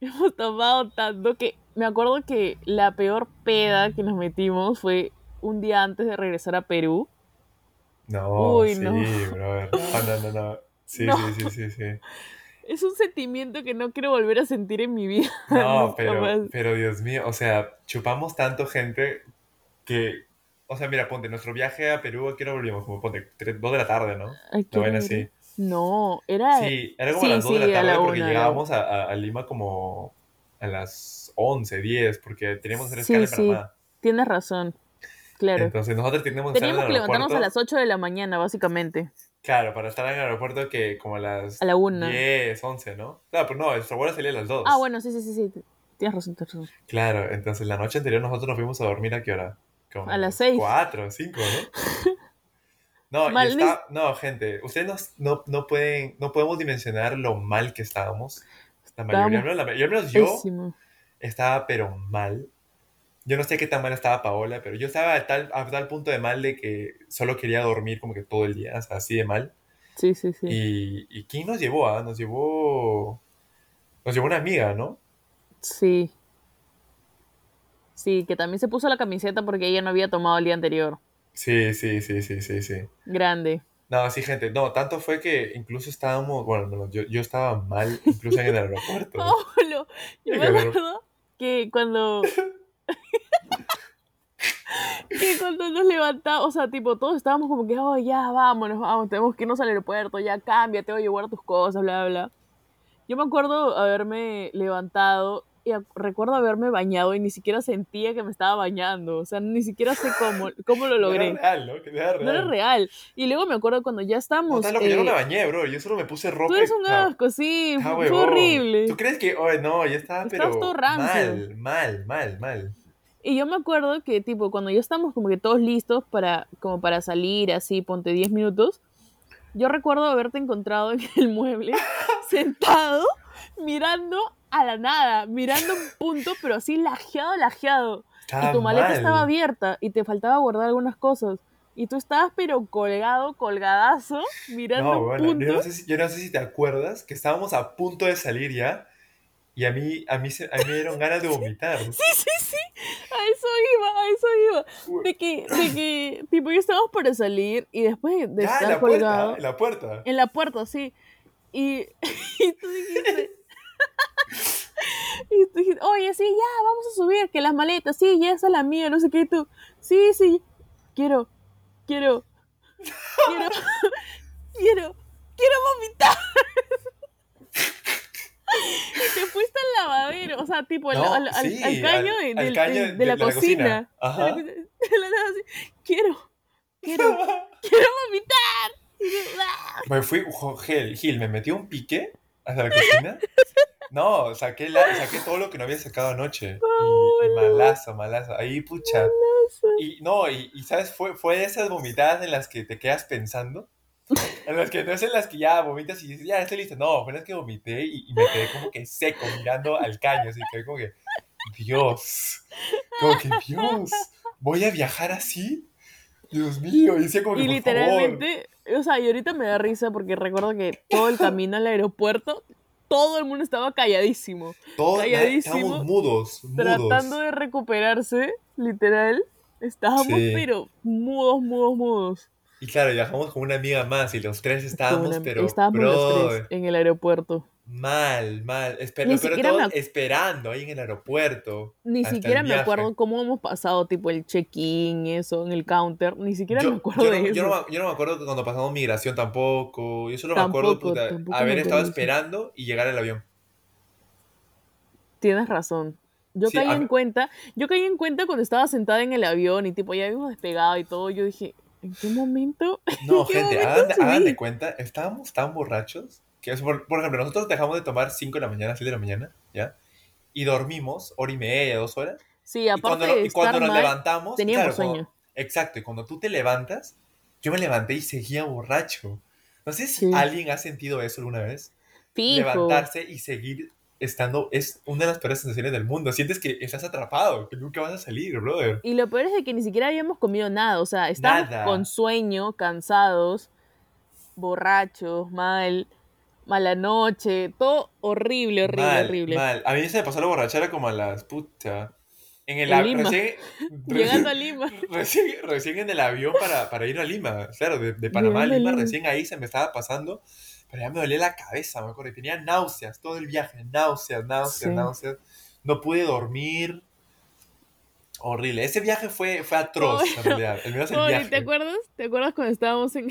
hemos tomado tanto que me acuerdo que la peor peda que nos metimos fue un día antes de regresar a Perú. No, Uy, no. sí, brother. No, no, no, no. Sí, No. sí, sí, sí, sí. Es un sentimiento que no quiero volver a sentir en mi vida. No, pero, pero Dios mío, o sea, chupamos tanto gente que, o sea, mira, ponte, nuestro viaje a Perú, ¿a qué hora volvimos? Como ponte, 2 de la tarde, ¿no? Ay, ¿qué No, bueno, hora sí. era? No, era. Sí, era como Sí, a las 2 de sí, la a la tarde porque una, llegábamos a, a- a Lima como a las 11, 10, porque teníamos que hacer Sí, escala sí, tienes razón. Claro. Entonces nosotros teníamos Teníamos que levantarnos a las 8 de la mañana, básicamente. Claro, para estar en el aeropuerto que como a las A la una. 10, 11, ¿no? Claro, pero no, nuestro vuelo salía a las 2. Ah, bueno, sí, sí, sí, sí. Tienes razón, tienes razón. Claro, entonces la noche anterior nosotros nos fuimos a dormir a qué hora? Como A las seis. 4, 5, ¿no? No, Mal, está, no, gente, ustedes no, no, no pueden, no podemos dimensionar lo mal que estábamos. La mayoría, Estábamos al menos, la- al menos yo pésimo. estaba pero mal. Yo no sé qué tan mal estaba Paola, pero yo estaba a tal, a tal punto de mal de que solo quería dormir como que todo el día, o sea, así de mal. Sí, sí, sí. Y, ¿y quién nos llevó? ah? Nos llevó, nos llevó una amiga, ¿no? Sí. Sí, que también se puso la camiseta porque ella no había tomado el día anterior. Sí, sí, sí, sí, sí, sí. Grande. No, sí, gente, no, tanto fue que incluso estábamos, bueno, no, yo, yo estaba mal incluso en el aeropuerto. Pablo, yo me acuerdo que cuando. que cuando nos levantamos, o sea, tipo, todos estábamos como que, oh, ya, vámonos, vamos, tenemos que irnos al aeropuerto, ya cámbiate, oye, guarda tus cosas, bla, bla. Yo me acuerdo haberme levantado y recuerdo haberme bañado y ni siquiera sentía que me estaba bañando, o sea, ni siquiera sé cómo, cómo lo No era logré. real, ¿no? Que no era No era real. real. Y luego me acuerdo cuando ya No, estamos. estás loco, yo no me eh, bañé, bro, yo solo me puse tú ropa y... eres un asco, sí, está fue, horrible. ¿Tú crees que, oye, no, yo estaba Estabas pero todo mal, mal, mal, mal. Y yo me acuerdo que, tipo, cuando ya estamos como que todos listos para, como para salir, así, ponte 10 minutos, yo recuerdo haberte encontrado en el mueble, sentado, mirando a la nada, mirando un punto, pero así lajeado, lajeado. Y Estaba tu maleta estaba abierta y te faltaba guardar algunas cosas. Y tú estabas, pero colgado, colgadazo, mirando No, un bueno, punto. yo no, sé si, yo no sé si te acuerdas que estábamos a punto de salir ya y a mí, a mí, a mí me dieron ganas de vomitar. Sí, sí, sí, a eso iba, a eso iba. De que, de que, tipo, ya estábamos para salir y después de Ya, en estar la colgado puerta, en la puerta. en la puerta, sí. Y, y tú dijiste, y tú dijiste, oye, sí, ya, vamos a subir, que las maletas, sí, ya esa es la mía, no sé qué, y tú, sí, sí, quiero, quiero, quiero, quiero, quiero vomitar. Y te fuiste al lavadero, o sea, tipo, al, No, al- al- sí, al caño, al- de, caño de- de- de la la cocina. cocina. Ajá. De la la quiero, quiero, quiero vomitar. "Ah". Me fui, Gil, Gil, me metí un pique hasta la cocina. No, saqué, la, saqué todo lo que no había sacado anoche. Y, y malazo, malazo. Ahí, pucha. Y no, y, y, sabes, fue, fue de esas vomitadas en las que te quedas pensando. En las que no es en las que ya vomitas y dices, ya estoy listo. No, fue en las que vomité y, y me quedé como que seco mirando al caño. Así que como que, Dios, como que Dios, ¿voy a viajar así? Dios mío, y decía como que, Y por literalmente, o sea, y ahorita me da risa porque recuerdo que todo el camino al aeropuerto, todo el mundo estaba calladísimo, todos calladísimo, estábamos mudos, mudos. tratando de recuperarse, literal. Estábamos, Sí. pero mudos, mudos, mudos. Y claro, viajamos con una amiga más y los tres estábamos, una- pero, estábamos los bro, tres en el aeropuerto. Mal, mal. Esper- siquiera todo, ac- esperando ahí en el aeropuerto. Ni siquiera me acuerdo cómo hemos pasado, tipo el check-in, eso, en el counter. Ni siquiera Yo, me acuerdo yo de no, eso. yo, no, me- yo no me acuerdo cuando pasamos migración tampoco. Yo solo me acuerdo puta, me haber estado esperando y llegar al avión. Tienes razón. Yo Sí, caí en cuenta, yo caí en cuenta cuando estaba sentada en el avión y tipo ya habíamos despegado y todo, yo dije, ¿En qué momento? No, ¿En qué gente, momento hagan, de- hagan de subí? cuenta, estábamos tan borrachos que, es por, por ejemplo, nosotros dejamos de tomar 5 de la mañana, 6 de la mañana, ¿ya? Y dormimos hora y media, dos horas. Sí, Y cuando, aparte de y cuando nos mal, levantamos, teníamos claro, cuando- sueño. exacto, y cuando tú te levantas, yo me levanté y seguía borracho. No sé si Sí. alguien ha sentido eso alguna vez. Fijo. Levantarse y seguir estando es una de las peores sensaciones del mundo. Sientes que estás atrapado, que nunca vas a salir, brother. Y lo peor es de que ni siquiera habíamos comido nada. O sea, estábamos Nada. con sueño, cansados, borrachos, mal, mala noche, todo horrible, horrible, mal, horrible. mal. A mí se me pasó la borrachera como a las puta. En el En av- Lima. recién, Llegando a Lima. Recién, recién en el avión para, para ir a Lima. Claro, de, de Panamá a Llegando a Lima, Lima. recién ahí se me estaba pasando. Pero ya me dolía la cabeza, me acuerdo. y Tenía náuseas todo el viaje. Náuseas, náuseas, Sí. náuseas. No pude dormir. Horrible. Ese viaje fue, fue atroz, en realidad. El menos el viaje. ¿te acuerdas? ¿Te acuerdas cuando estábamos en...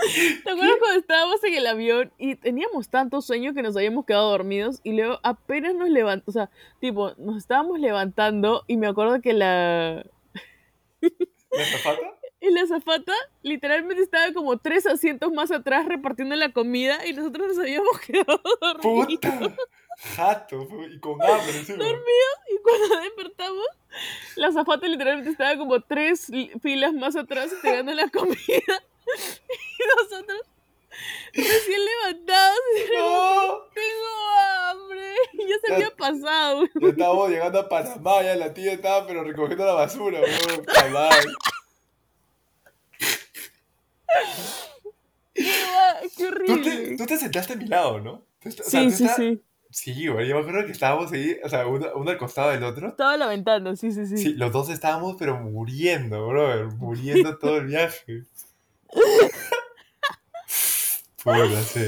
¿Te acuerdas cuando estábamos en el avión y teníamos tanto sueño que nos habíamos quedado dormidos y luego apenas nos levantamos, o sea, tipo, nos estábamos levantando y me acuerdo que la, ¿La azafata? y la zafata literalmente estaba como tres asientos más atrás repartiendo la comida y nosotros nos habíamos quedado dormidos. ¡Puta! Jato. Y con hambre encima. Y cuando despertamos, la zafata literalmente estaba como tres filas más atrás entregando la comida. Y nosotros recién levantados ¡No! tengo hambre. Y ya se Ya- había pasado. Ya estábamos llegando a Panamá, ya la tía estaba pero recogiendo la basura. Cabal. Qué, qué Tú te, horrible. tú te sentaste a mi lado, ¿no? O sea, Sí, sí, sí. Sí, güey, yo me acuerdo que estábamos ahí, o sea, uno, uno al costado del otro. Estaba lamentando, sí, sí, sí. Sí, los dos estábamos, pero muriendo, brother, muriendo todo el viaje. Puta, sí.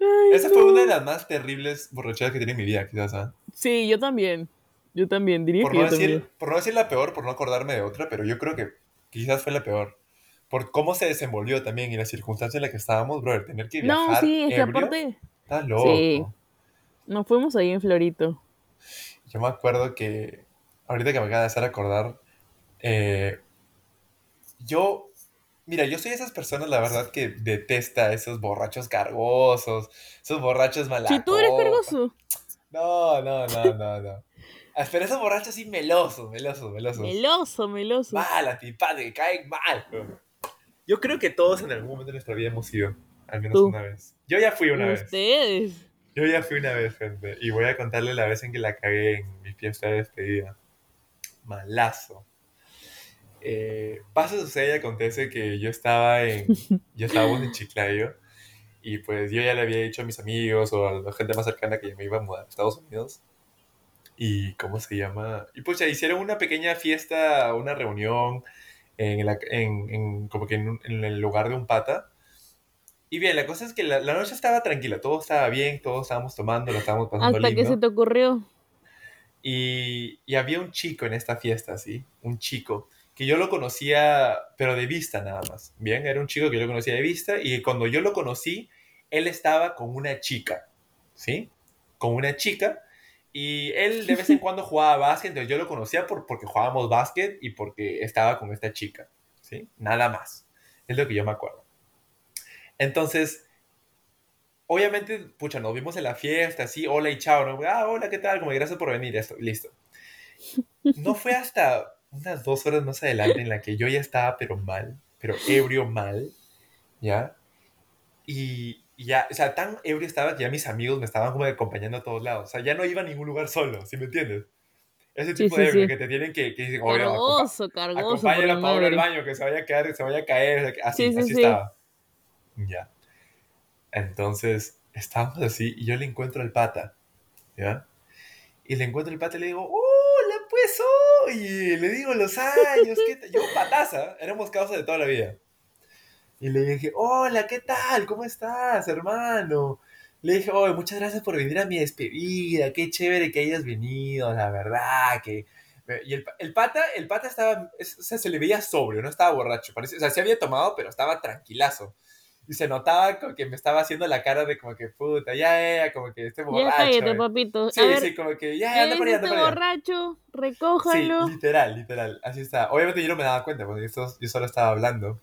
Ay, Esa no. fue una de las más terribles borracheras que tiene en mi vida, quizás, ¿ah? Sí, yo también. Yo también, diría Por que no, yo también. decir, por no decir la peor, por no acordarme de otra, pero yo creo que quizás fue la peor. Por cómo se desenvolvió también y la circunstancia en la que estábamos, brother, tener que viajar No, sí, es que aparte está loco. Sí. nos fuimos ahí en Florito. Yo me acuerdo que, ahorita que me acaba de hacer acordar, eh, yo, mira, yo soy de esas personas, la verdad, que detesta a esos borrachos cargosos, esos borrachos mala Si tú eres cargoso. No, no, no, no, no. Ah, Pero esos borrachos así melosos, melosos, melosos. Meloso, meloso. Mal, antipáticos, que caen mal. Yo creo que todos en algún momento de nuestra vida hemos ido, al menos Tú. una vez. Yo ya fui una vez. Ustedes. Yo ya fui una vez, gente. Y voy a contarle la vez en que la cagué en mi fiesta de despedida. Malazo. Eh, pasa, sucede y acontece que yo estaba en. Yo estábamos en Chiclayo. Y pues yo ya le había dicho a mis amigos o a la gente más cercana que yo me iba a mudar a Estados Unidos. Y cómo se llama. Y pues ya hicieron una pequeña fiesta, una reunión en, la- en- en- como que en, un- en el lugar de un pata. Y bien, la cosa es que la, la noche estaba tranquila, todo estaba bien, todos estábamos tomando, lo estábamos pasando Hasta que lindo. se te ocurrió. Y, y había un chico en esta fiesta, ¿sí? Un chico que yo lo conocía, pero de vista nada más. Bien, era un chico que yo lo conocía de vista y cuando yo lo conocí, él estaba con una chica, ¿sí? Con una chica y él de vez en cuando jugaba básquet, entonces yo lo conocía por, porque jugábamos básquet y porque estaba con esta chica, ¿sí? Nada más. Es lo que yo me acuerdo. Entonces, obviamente, pucha, nos vimos en la fiesta, así, hola y chao, ¿no? Ah, hola, ¿qué tal? Como gracias por venir, esto, listo. No fue hasta unas dos horas más adelante en la que yo ya estaba, pero mal, pero ebrio mal, ¿ya? Y y ya, o sea, tan ebrio estaba que ya mis amigos me estaban como acompañando a todos lados. O sea, ya no iba a ningún lugar solo, ¿sí me entiendes? Ese tipo sí, de ebrio sí. que te tienen que, que dicen, oye, Cargoso, cargoso. la a Paola al baño, que se vaya a caer, se vaya a caer. que- Así, Sí, sí, así sí. estaba. Ya. Entonces, estábamos así y yo le encuentro al pata, ¿ya? Y le encuentro al pata y le digo, hola, pues, oye, le digo los años. Yo, pataza, éramos causas de toda la vida. Y le dije, hola, ¿qué tal? ¿Cómo estás, hermano? Le dije, oye, muchas gracias por venir a mi despedida, qué chévere que hayas venido, la verdad, que... Y el, pata, el pata estaba, es- o sea, se le veía sobrio, no estaba borracho, parece, o sea, se había tomado, pero estaba tranquilazo. Y se notaba como que me estaba haciendo la cara de como que, puta, ya, ya, como que este Ya borracho. cállate, eh. papito. Sí, ver, sí, como que, ya, ¿qué anda para allá, este anda allá. borracho? Sí, Recójalo. literal, literal, así está. Obviamente yo no me daba cuenta, porque yo, yo solo estaba hablando.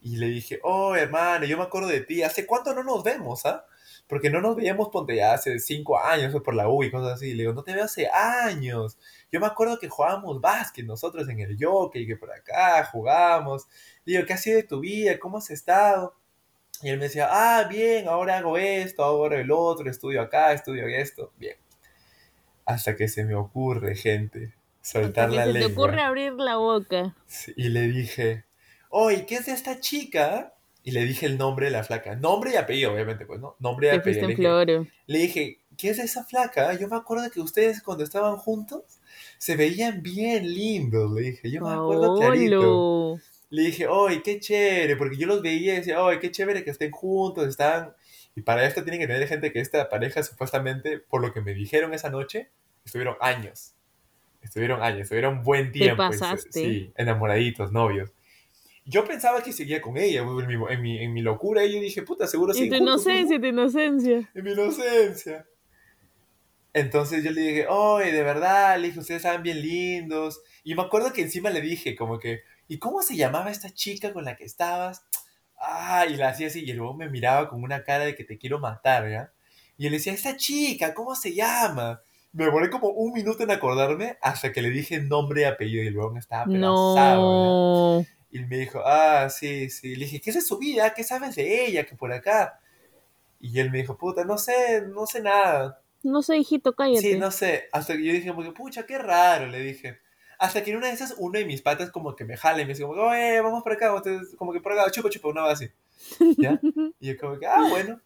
Y le dije, oh, hermano, yo me acuerdo de ti. ¿Hace cuánto no nos vemos, ah? Porque no nos veíamos, ponte ya, hace cinco años, o por la U y cosas así. Le digo, no te veo hace años. Yo me acuerdo que jugábamos básquet nosotros en el Jockey, que por acá jugábamos. Le digo, ¿qué ha sido de tu vida? ¿Cómo has estado? Y él me decía, ah, bien, ahora hago esto, ahora el otro, estudio acá, estudio esto. Bien. Hasta que se me ocurre, gente, soltar Hasta que la se lengua. te ocurre abrir la boca. Y le dije, oye, ¿qué es de esta chica? Y le dije el nombre de la flaca. Nombre y apellido, obviamente, pues, ¿no? Nombre y apellido. Le dije, le dije, ¿qué es de esa flaca? Yo me acuerdo que ustedes cuando estaban juntos se veían bien lindos, le dije. Yo me acuerdo clarito. Le dije, oye, qué chévere, porque yo los veía y decía, oye, qué chévere que estén juntos, están... Y para esto tienen que tener gente que esta pareja supuestamente, por lo que me dijeron esa noche, estuvieron años. Estuvieron años, estuvieron buen tiempo. se- pasaste. Sí, enamoraditos, novios. Yo pensaba que seguía con ella, en mi, en mi, en mi locura, y yo dije, puta, seguro Y siguen tu inocencia, tu inocencia. En mi inocencia. Entonces yo le dije, oye, de verdad, le dije, ustedes estaban bien lindos. Y me acuerdo que encima le dije, como que, ¿y cómo se llamaba esta chica con la que estabas? Ah, y la hacía así, y luego me miraba con una cara de que te quiero matar, ¿ya? Y le decía, esta chica, ¿cómo se llama? Me demoré como un minuto en acordarme hasta que le dije nombre y apellido y el huevón estaba pedazado. No. Y me dijo, ah, sí, sí. Le dije, ¿qué es de su vida? ¿Qué sabes de ella? Que por acá. Y él me dijo, puta, no sé, no sé nada. No sé, hijito, cállate. Sí, no sé. Hasta que yo dije, pucha, qué raro, le dije. Hasta que en una de esas, uno de mis patas como que me jala y me dice, como oye, vamos por acá, ustedes, como que por acá, chupa, chupa, una así. ¿Ya? Y yo como que, ah, bueno.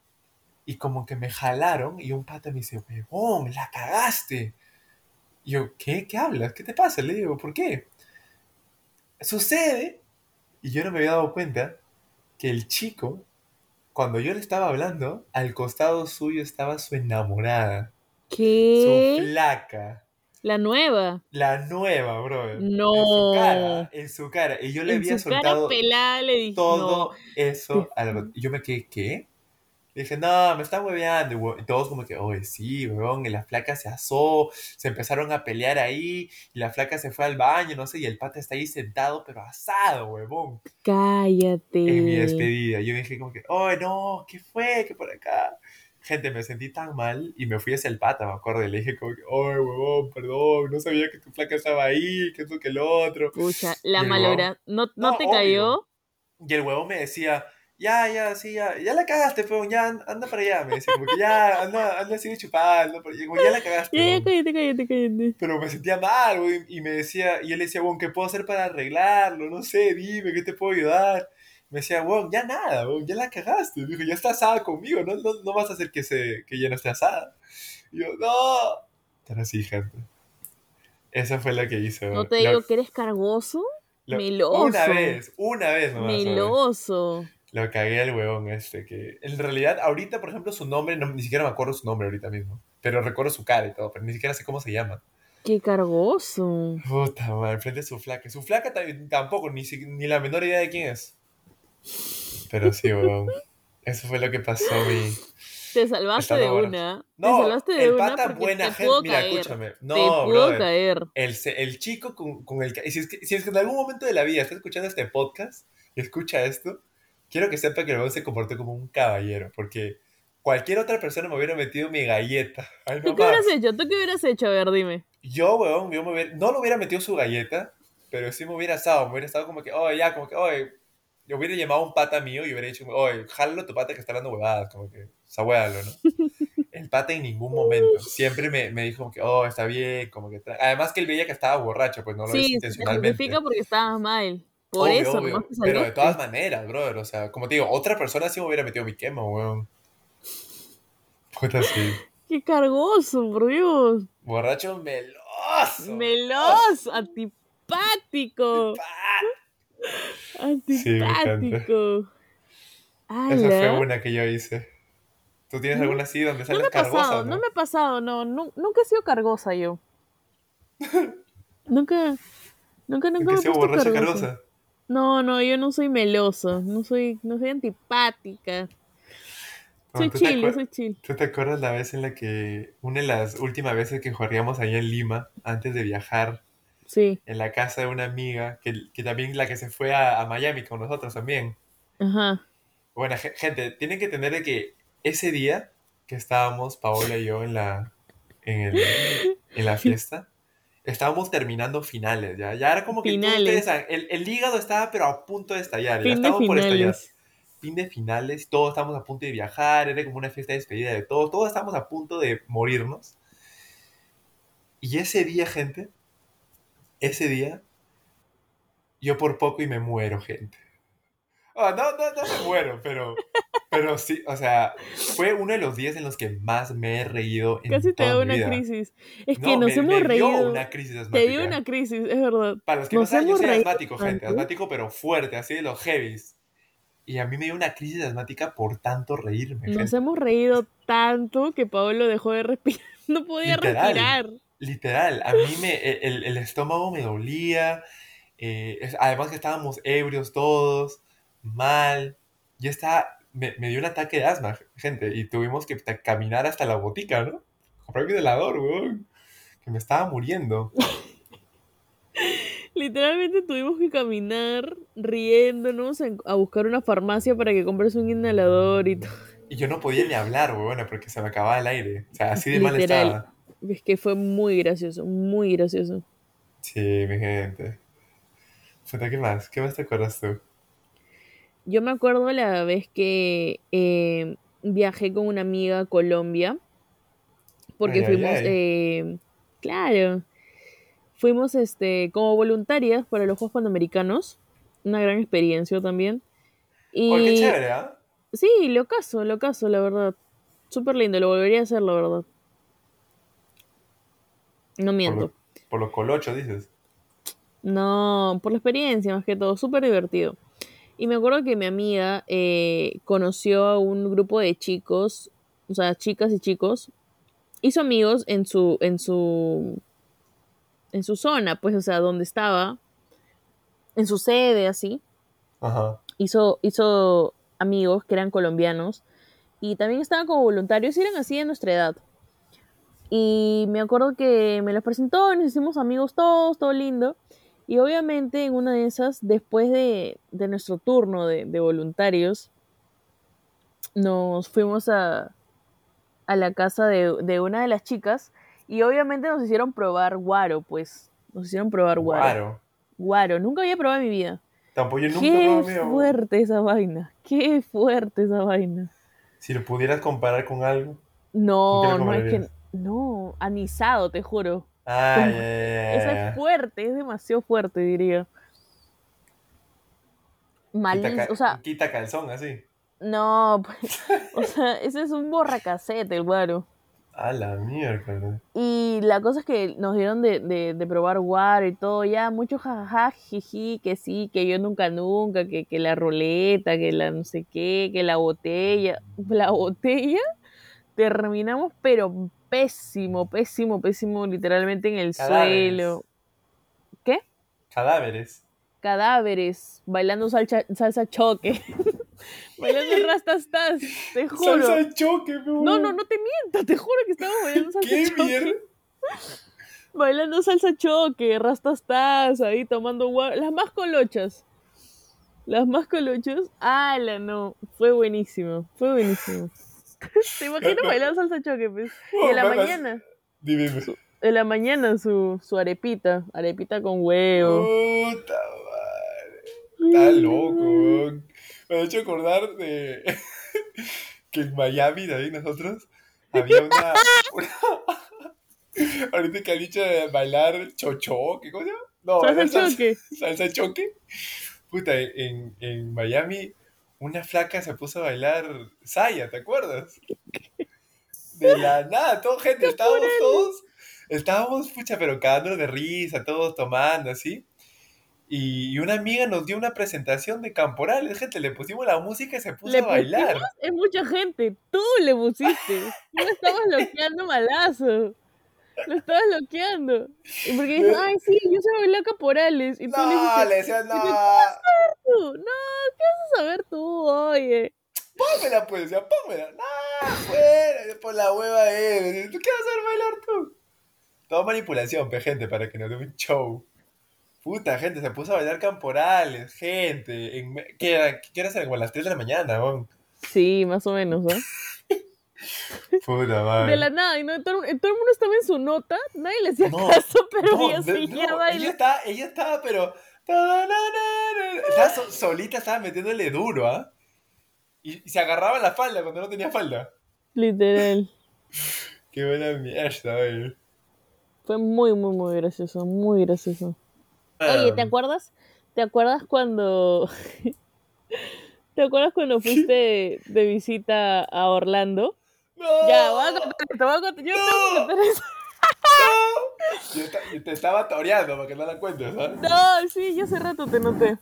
Y como que me jalaron y un pata me dice, huevón, la cagaste. Y yo, ¿qué? ¿Qué hablas? ¿Qué te pasa? Le digo, ¿por qué? Sucede, y yo no me había dado cuenta, que el chico, cuando yo le estaba hablando, al costado suyo estaba su enamorada, su ¿Qué? flaca, La nueva. la nueva, brother. No. En su cara, en su cara. Y yo le en había su cara soltado pelada le dije, todo no. eso. Y yo me quedé, ¿qué? Le dije, no, me están hueveando. Y todos como que, oye, sí, huevón. Y la flaca se asó, se empezaron a pelear ahí. Y la flaca se fue al baño, no sé. Y el pata está ahí sentado, pero asado, huevón. Cállate. En mi despedida. Yo dije como que, oye, no, ¿qué fue? ¿Qué por acá? Gente, me sentí tan mal y me fui hacia el pata, me acuerdo. Y le dije como que, oye, huevón, perdón, no sabía que tu flaca estaba ahí, que esto, que el otro. Pucha, la malora. ¿No, no, No, te obvio. cayó? Y el huevón me decía, ya, ya, sí, ya, ya la cagaste, pero ya, an- anda para allá. Me decía, como que ya, anda, anda, sigue chupando, como, ya la cagaste. Ya, ya, huevón". cállate, cállate, cállate. Pero me sentía mal, güey, y me decía, y él decía, bueno, ¿qué puedo hacer para arreglarlo? No sé, dime, ¿qué te puedo ayudar? Me decía, bueno, ya nada, güey, ya la cagaste. Dijo, ya está asada conmigo, ¿no? No, no vas a hacer que, se, que ya no esté asada. Y yo, no. Pero sí, gente. Esa fue la que hice, ¿No te digo que eres cargoso? lo- meloso. Una vez, una vez nomás. Meloso. Lo cagué al huevón este, que en realidad ahorita, por ejemplo, su nombre, no, ni siquiera me acuerdo su nombre ahorita mismo, pero recuerdo su cara y todo, pero ni siquiera sé cómo se llama. Qué cargoso. Puta madre, frente a su flaca. Su flaca tampoco, ni, ni la menor idea de quién es. Pero sí, huevón. Eso fue lo que pasó, mi... Te salvaste de una. No, te salvaste de el una pata porque buena te gente. Mira, caer. escúchame. No, te pudo brother. caer. El, el chico con, con el que... Si es, que, si es que en algún momento de la vida está escuchando este podcast y escucha esto, quiero que sepa que el huevón se comportó como un caballero, porque cualquier otra persona me hubiera metido mi galleta. Ay, ¿Tú qué hubieras hecho? ¿Tú qué hubieras hecho? A ver, dime. Yo, weón, yo me hubiera- no lo hubiera metido su galleta, pero sí me hubiera estado, me hubiera estado como que, oye, ya, como que, oye, yo hubiera llamado a un pata mío y hubiera dicho, oye, jálalo tu pata que está hablando huevadas, como que, sahuéalo, ¿no? El pata en ningún momento, siempre me, me dijo como que, oh, está bien, como que, además que él veía que estaba borracho, pues no lo hizo sí, te intencionalmente. justifica porque estabas mal. Por Obvio, eso, obvio, pero de todas maneras, brother, o sea, como te digo, otra persona sí me hubiera metido mi quema, weón. Puta, sí. Qué cargoso, por Dios. Borracho meloso. Meloso, antipático. Pa- Antipático. Esa fue una que yo hice. ¿Tú tienes alguna así donde No sales me ha cargosa, no? no me ha pasado, no, nu- nunca he sido cargosa yo. nunca, nunca, nunca ¿En me qué he puesto borracha cargosa. cargosa? No, no, yo no soy meloso, no soy, no soy antipática. Soy Bueno, ¿tú te chill, soy chill. ¿Tú te acuerdas la vez en la que, una de las últimas veces que jugaríamos allá en Lima, antes de viajar, Sí, en la casa de una amiga, que, que también la que se fue a, a Miami con nosotros también? ajá. Bueno, ge- gente, tienen que entender de que ese día que estábamos, Paola y yo, en la, en el, en la fiesta, estábamos terminando finales, ¿ya? Ya era como que Finales. ustedes el, el hígado estaba pero a punto de estallar, ya estábamos por estallar. Fin de finales, todos estábamos a punto de viajar, era como una fiesta de despedida de todos, todos estábamos a punto de morirnos. Y ese día, gente, ese día, yo por poco y me muero, gente. Ah, no, no, no me muero, pero, pero sí, o sea, fue uno de los días en los que más me he reído en Casi te toda da mi una vida. crisis. Es No, que nos me, hemos me dio reído. una crisis Te asmática. dio una crisis, es verdad. Para los que no Nos saben, yo soy asmático, gente, asmático pero fuerte, así de los heavies. Y a mí me dio una crisis asmática por tanto reírme, Nos gente. hemos reído tanto que Pablo dejó de respirar. No podía Literal. respirar. Literal, a mí me, el, el estómago me dolía, eh, es- además que estábamos ebrios todos, mal, ya estaba, me, me dio un ataque de asma, gente, y tuvimos que caminar hasta la botica, ¿no? Comprar mi helador, weón, que me estaba muriendo. Literalmente tuvimos que caminar riéndonos a buscar una farmacia para que compres un inhalador y todo. Y yo no podía ni hablar, weón, porque se me acababa el aire, o sea, así de mal estaba. Es que fue muy gracioso, muy gracioso. Sí, mi gente. ¿qué más? ¿Qué más te acuerdas tú? Yo me acuerdo la vez que eh, viajé con una amiga a Colombia, porque Ay, fuimos, ay. eh, claro, fuimos este, como voluntarias para los Juegos Panamericanos, una gran experiencia también. Y Oh, qué chévere, ¿ah? sí, lo caso, lo caso, la verdad. Súper lindo, lo volvería a hacer, la verdad. No Por, miento. lo- por los colochos, dices. No, por la experiencia más que todo, súper divertido. Y me acuerdo que mi amiga eh, conoció a un grupo de chicos, o sea, chicas y chicos, hizo amigos en su, en su, en su zona, pues, o sea, donde estaba, en su sede, así. Ajá. Hizo, hizo amigos que eran colombianos y también estaban como voluntarios y eran así de nuestra edad. Y me acuerdo que me los presentó, nos hicimos amigos todos, todo lindo. Y obviamente en una de esas, después de, de nuestro turno de, de voluntarios, nos fuimos a, a la casa de, de una de las chicas y obviamente nos hicieron probar guaro, pues. Nos hicieron probar guaro. Guaro. Guaro, nunca había probado en mi vida. Tampoco yo nunca Qué fuerte esa vaina, qué fuerte esa vaina. Si lo pudieras comparar con algo. No, ¿Qué le no es que... No, anisado, te juro. Eso ay. es fuerte, es demasiado fuerte, diría. Quita, Malísimo, o sea, quita calzón, así. no, pues, o sea, ese es un borracacete, el guaro. A la mierda. Y la cosa es que nos dieron de, de, de probar guaro y todo, ya, mucho jajaja, jiji, que sí, que yo nunca, nunca, que, que la ruleta, que la no sé qué, que la botella. La botella, terminamos, pero pésimo, pésimo, pésimo, literalmente en el Cadáveres. suelo. ¿Qué? Cadáveres. Cadáveres, bailando salsa, salsa choque. bailando rastastas, te juro. Salsa choque, weón. No, no, no te miento, te juro que estábamos bailando salsa ¿Qué choque. mierda? Bailando salsa choque, rastastas, ahí tomando gua- Las más colochas. Las más colochas. ¡Hala, no! Fue buenísimo, fue buenísimo. ¿Te imaginas bailando salsa choque, pues? Y en la mañana, Dime. dime. en la mañana su, su arepita, arepita con huevo. Puta madre. Está loco. Me ha hecho acordar de que en Miami, ahí nosotros, había una. una- Ahorita que han dicho de bailar chocho, ¿qué cosa? No, Salsa bailar salsa, choque. salsa choque. Puta, en, en Miami, una flaca se puso a bailar saya, ¿te acuerdas? De la nada, todo, gente, estábamos todos, estábamos, pucha, pero cagándonos de risa, todos tomando así. Y, una amiga nos dio una presentación de Camporales, gente, le pusimos la música y se puso ¿Le a bailar. Es mucha gente. Tú le pusiste. Me estabas bloqueando malazo. Lo estabas bloqueando. Y porque dijo, ay, sí, yo sé bailar caporales. Y tú le No, dijiste, le decía, no. tú, no, ¿qué vas a saber tú, oye? Pónmela, pues, decía, pónmela. No, fuera, por la hueva él. ¿Tú qué vas a hacer bailar tú? Todo manipulación, pe, gente, para que nos dé un show. Puta, gente, se puso a bailar camporales, gente. En, ¿qué, era? ¿Qué horas eran? Como a las 3 de la mañana. Sí, más o menos, ¿no? Puta madre. De la nada, y no, todo, todo el mundo estaba en su nota, nadie le hacía No, caso, pero No, ella de- seguía no, ella bailando. estaba, ella estaba, pero. Estaba so- solita, estaba metiéndole duro, ¿ah? Y, y se agarraba la falda cuando no tenía falda. Literal. Qué buena mierda, güey. Fue muy, muy, muy gracioso, muy gracioso. Oye, ¿te Ah, acuerdas? ¿Te acuerdas cuando... ¿Te acuerdas cuando fuiste de visita a Orlando? ¡No! Ya, voy a contar esto, voy a contar, yo que contar eso. Yo, esta- yo te estaba toreando para que no la cuentes, ¿sabes? No, sí, yo hace rato te noté.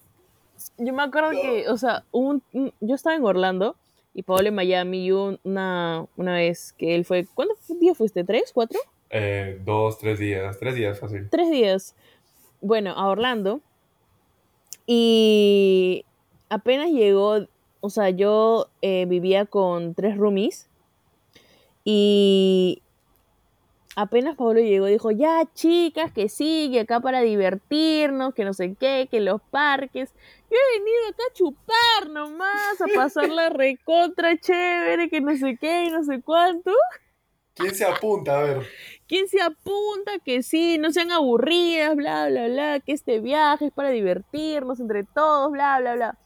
Yo me acuerdo que, o sea, un, un- yo estaba en Orlando y Pablo en Miami y una, una vez que él fue, ¿cuánto día fuiste? ¿Tres? ¿Cuatro? Eh, dos, tres días. Tres días, fácil. Tres días. Bueno, a Orlando. Y apenas llegó, o sea, yo eh, vivía con tres roomies y apenas Pablo llegó dijo, ya chicas, que sigue acá para divertirnos, que no sé qué, que los parques. Yo he venido acá a chupar nomás, a pasarla recontra chévere, que no sé qué y no sé cuánto. ¿Quién se apunta? A ver. ¿Quién se apunta? Que sí, no sean aburridas, bla, bla, bla, que este viaje es para divertirnos entre todos, bla, bla, bla.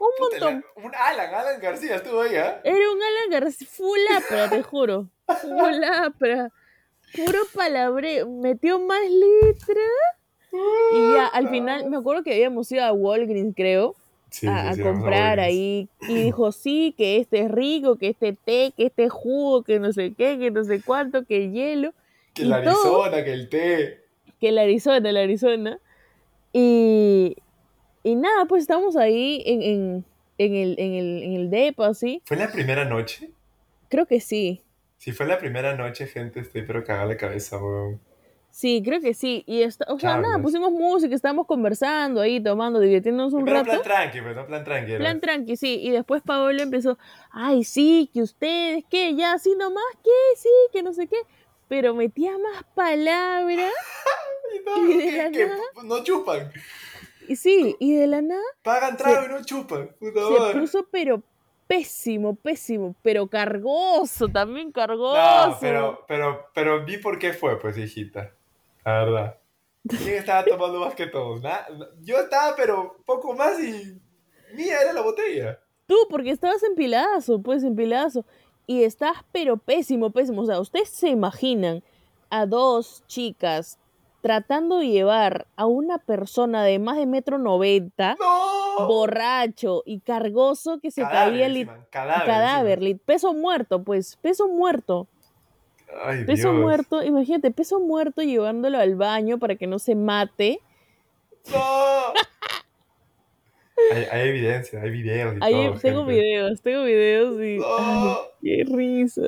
Un Puta, montón. la- un Alan, Alan García estuvo ahí, ¿ah? Era un Alan García, full apra, te juro. Full apra. Puro palabre, metió más letra. Y ya, al final, me acuerdo que habíamos ido a Walgreens, creo, Sí, a, sí, a comprar ahí. Y dijo, sí, que este es rico, que este té, que este jugo, que no sé qué, que no sé cuánto, que hielo. Que y la todo. Arizona, que el té. que el Arizona, el Arizona. Y, y nada, pues estamos ahí en, en, en el, en, el, en el depo, así. ¿Fue la primera noche? Creo que sí. Si fue la primera noche, gente, estoy pero cagada la cabeza, weón. Sí, creo que sí. Y esta, o sea, nada, Charles. pusimos música, estábamos conversando ahí, tomando, divirtiéndonos un Pero rato. plan tranqui, pues, no plan tranqui. Plan tranqui, sí. Y después Paolo empezó, ay, sí, que ustedes, que ya, así nomás, que sí, que no sé qué. Pero metía más palabras. Y no, y de que, la que nada- no chupan. Y sí, y de la nada Pagan trago y no chupan. Puta se madre. puso, pero pésimo, pésimo, pero cargoso, también cargoso. No, pero, pero, pero vi por qué fue, pues, hijita. La verdad. ¿Quién estaba tomando más que todos? Na- Yo estaba, pero poco más y mía era la botella. Tú, porque estabas en pilazo, pues en pilazo. Y estás, pero pésimo, pésimo. O sea, ustedes se imaginan a dos chicas tratando de llevar a una persona de más de metro noventa, ¡No! borracho y cargoso que se Cadáver caía encima, cadáver. cadáver, lit- peso muerto, pues, peso muerto. Ay, Peso Dios. muerto, imagínate, peso muerto llevándolo al baño para que no se mate. ¡No! hay, hay evidencia, hay videos y Ahí todo. tengo gente. videos, tengo videos y... ¡No! Ay, qué risa.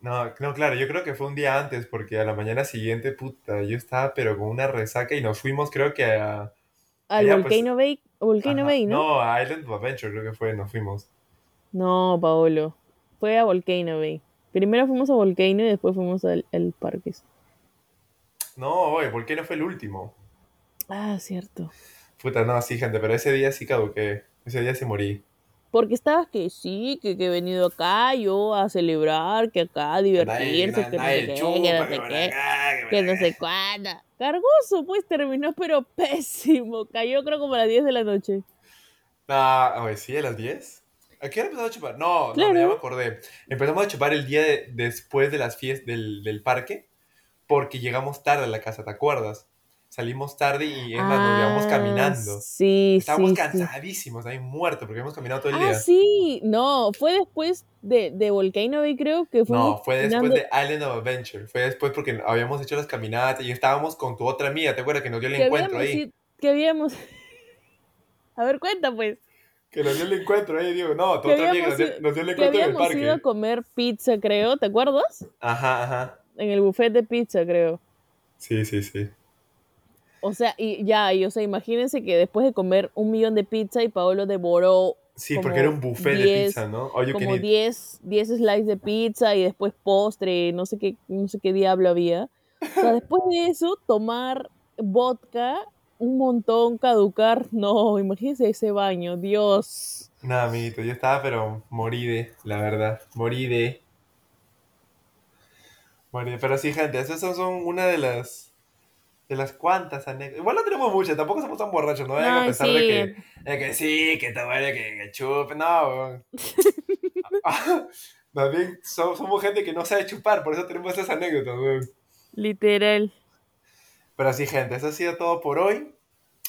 No, no, claro, yo creo que fue un día antes, porque a la mañana siguiente, puta, yo estaba pero con una resaca y nos fuimos, creo que a... Al pues, Volcano Bay, Volcano Ajá, Bay, ¿no? No, a Island of Adventure creo que fue, nos fuimos. No, Paolo. Fue a Volcano Bay. Primero fuimos a Volcano y después fuimos al, al Parques. No, oye, ¿por qué no fue el último? Ah, cierto. Puta, no, sí, gente, pero ese día sí caduqué. Ese día sí morí. Porque estabas que sí, que, que he venido acá yo a celebrar, que acá a divertirse, que no sé qué, que no sé qué, que no sé cuándo. Cargoso, pues terminó, pero pésimo. Cayó creo como a las 10 de la noche. No, oye, ¿sí? ¿A las 10? ¿A qué hora empezamos a chupar? No, Claro. no, ya me acordé. Empezamos a chupar el día de- después de las fiestas del, del parque, porque llegamos tarde a la casa, ¿te acuerdas? Salimos tarde y es más, nos íbamos Ah, caminando. Sí, Estábamos sí, sí. cansadísimos, ahí muertos, porque habíamos caminado todo el Ah, día. sí. No, fue después de, de Volcano Bay, creo que fuimos No, fue después de Island of Adventure. Fue después porque habíamos hecho las caminatas y estábamos con tu otra amiga, ¿te acuerdas? Que nos dio el que encuentro habíamos ahí. que habíamos... A ver, cuenta pues. Que nos dio el encuentro ahí, digo, no, tu otra amiga nos dio, nos dio el Que encuentro en el habíamos ido a parque. comer pizza, creo, ¿te acuerdas? Ajá, ajá. En el buffet de pizza, creo. Sí, sí, sí. O sea, y ya, y o sea, imagínense que después de comer un millón de pizza y Paolo devoró Sí, porque era un buffet de 10 pizza, ¿no? All you can como eat. 10, 10 slices de pizza y después postre, no sé qué, no sé qué diablo había. O sea, después de eso, tomar vodka, un montón, caducar, no, imagínense ese baño, Dios. Nada, amiguito, yo estaba, pero morí de, la verdad. Morí de. Morí de. Pero sí, gente, esas son una de las. De las cuantas anécdotas. Igual no tenemos muchas, tampoco somos tan borrachos, no vayan a pensar sí. de, que, de que sí, que te muere, que, que chupe. No, weón. Más bien, so- somos gente que no sabe chupar, por eso tenemos esas anécdotas, weón. Literal. Pero sí, gente, eso ha sido todo por hoy.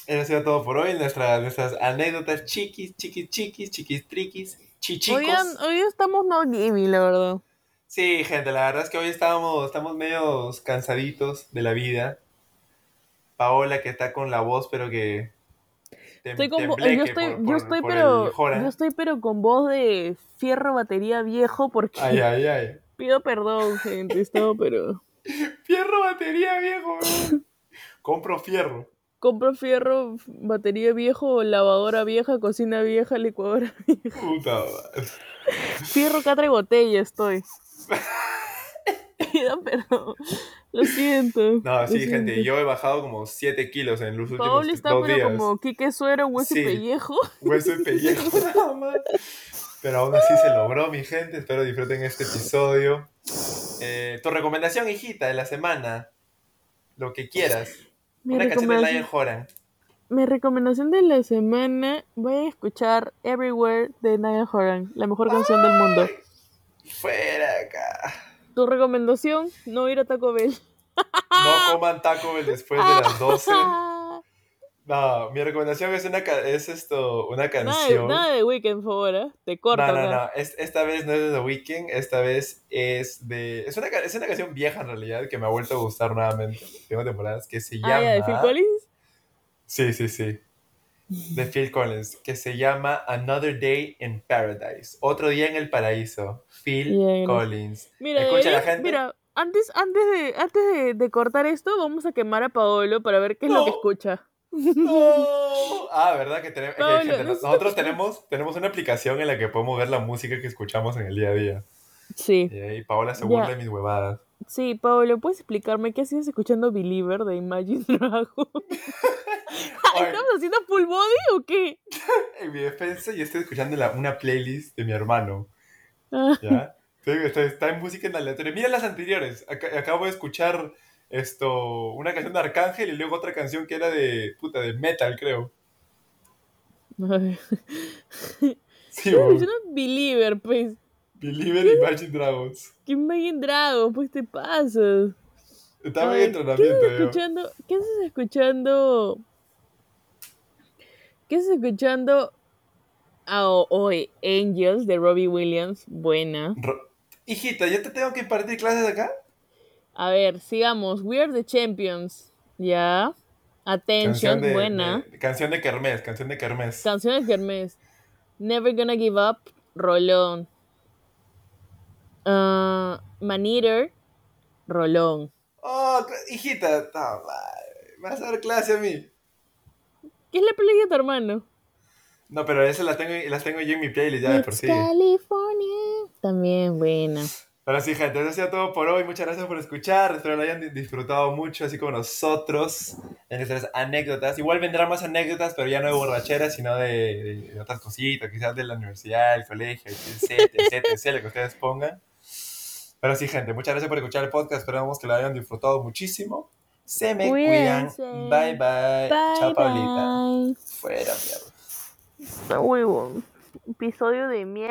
Eso ha sido todo por hoy. Nuestras, nuestras anécdotas chiquis, chiquis, chiquis, chiquis, triquis, chichicos. Hoy, hoy estamos no gimme, la verdad. Sí, gente, la verdad es que hoy estamos, estamos medio cansaditos de la vida. Paola que está con la voz, pero que Estoy con, yo estoy, por- yo por- estoy por pero, yo estoy pero con voz de fierro batería viejo porque Ay, ay, ay. pido perdón, gente, esto, pero Fierro, batería, viejo. weón. Compro fierro. compro fierro, batería viejo, lavadora vieja, cocina vieja, licuadora vieja. Puta madre. Fierro, catra y botella estoy. Pido perdón. Lo siento. No, sí, siento. gente, yo he bajado como 7 kilos en los últimos Paolo está dos pero días. como Quique Suero, hueso Sí. y pellejo. Hueso y pellejo nada más. Pero aún así se logró, mi gente. Espero disfruten este episodio. Eh, tu recomendación, hijita, de la semana. Lo que quieras. Mi Una canción de Lion Horan. Mi recomendación de la semana, voy a escuchar Everywhere de Niall Horan, la mejor canción del mundo. Fuera acá. Tu recomendación, no ir a Taco Bell. No coman Taco Bell después de las 12. No, mi recomendación es una es esto, una Nada canción. nada de Weekend, por favor, ¿eh? Te corto. No, no, acá. no. es- esta vez no es de The Weeknd, esta vez es de. Es una, es una canción vieja en realidad que me ha vuelto a gustar nuevamente. Tengo temporadas que se llama. Ah, ya, de Phil Collins. Sí, sí, sí. De Phil Collins, que se llama Another Day in Paradise. Otro día en el paraíso. Phil Bien. Collins. Mira, Escucha la gente. mira, antes, antes, de, antes de, de cortar esto, vamos a quemar a Paolo para ver qué es lo que escucha. No. Ah, ¿verdad? Que tenemos, gente, nosotros tenemos, tenemos una aplicación en la que podemos ver la música que escuchamos en el día a día. Sí, Y ahí Paola se burla de mis huevadas. Sí, Paolo, ¿puedes explicarme qué hacías escuchando Believer de Imagine Dragons? ¿Estamos haciendo full body o qué? en mi defensa, yo estoy escuchando la- una playlist de mi hermano. ¿Ya? Está, está en música en aleatorio. Mira las anteriores. Ac- acabo de escuchar esto, una canción de Arcángel y luego otra canción que era de, puta, de metal, creo. Sí, Estoy escuchando Believer, pues. Believer Imagine Dragons. ¿Qué Imagine Dragons? Pues te pasas. Estaba en ¿Qué entrenamiento estás yo. escuchando? ¿Qué estás escuchando? ¿Qué estás escuchando? Ah, o- hoy, Angels de Robbie Williams. Buena. Ro- Hijita, ¿yo te tengo que impartir clases acá? A ver, sigamos. We are the champions. Ya. Attention, de, buena. de- canción de Kermés, canción de Kermés. Canciones de Hermes. Never gonna give up. Rolón. Ah, Man Eater. Rolón. Oh, hijita, no, me vas a dar clase a mí. ¿Qué es la playlist de tu hermano? No, pero esas las tengo, las tengo yo en mi playlist ya de por sí. California. También buena. Pero sí, gente, eso ha sido todo por hoy. Muchas gracias por escuchar. Espero lo hayan di- disfrutado mucho, así como nosotros, en nuestras anécdotas. Igual vendrán más anécdotas, pero ya no de borracheras, sino de, de- de otras cositas, quizás de la universidad, el colegio, etc, etc, etc, lo que ustedes pongan. Pero sí, gente, muchas gracias por escuchar el podcast. Esperamos que lo hayan disfrutado muchísimo. Se me Cuídense. cuidan. Bye, bye. Bye, Chao, Paulita. Fuera, mierda. Huevo. Episodio de mierda.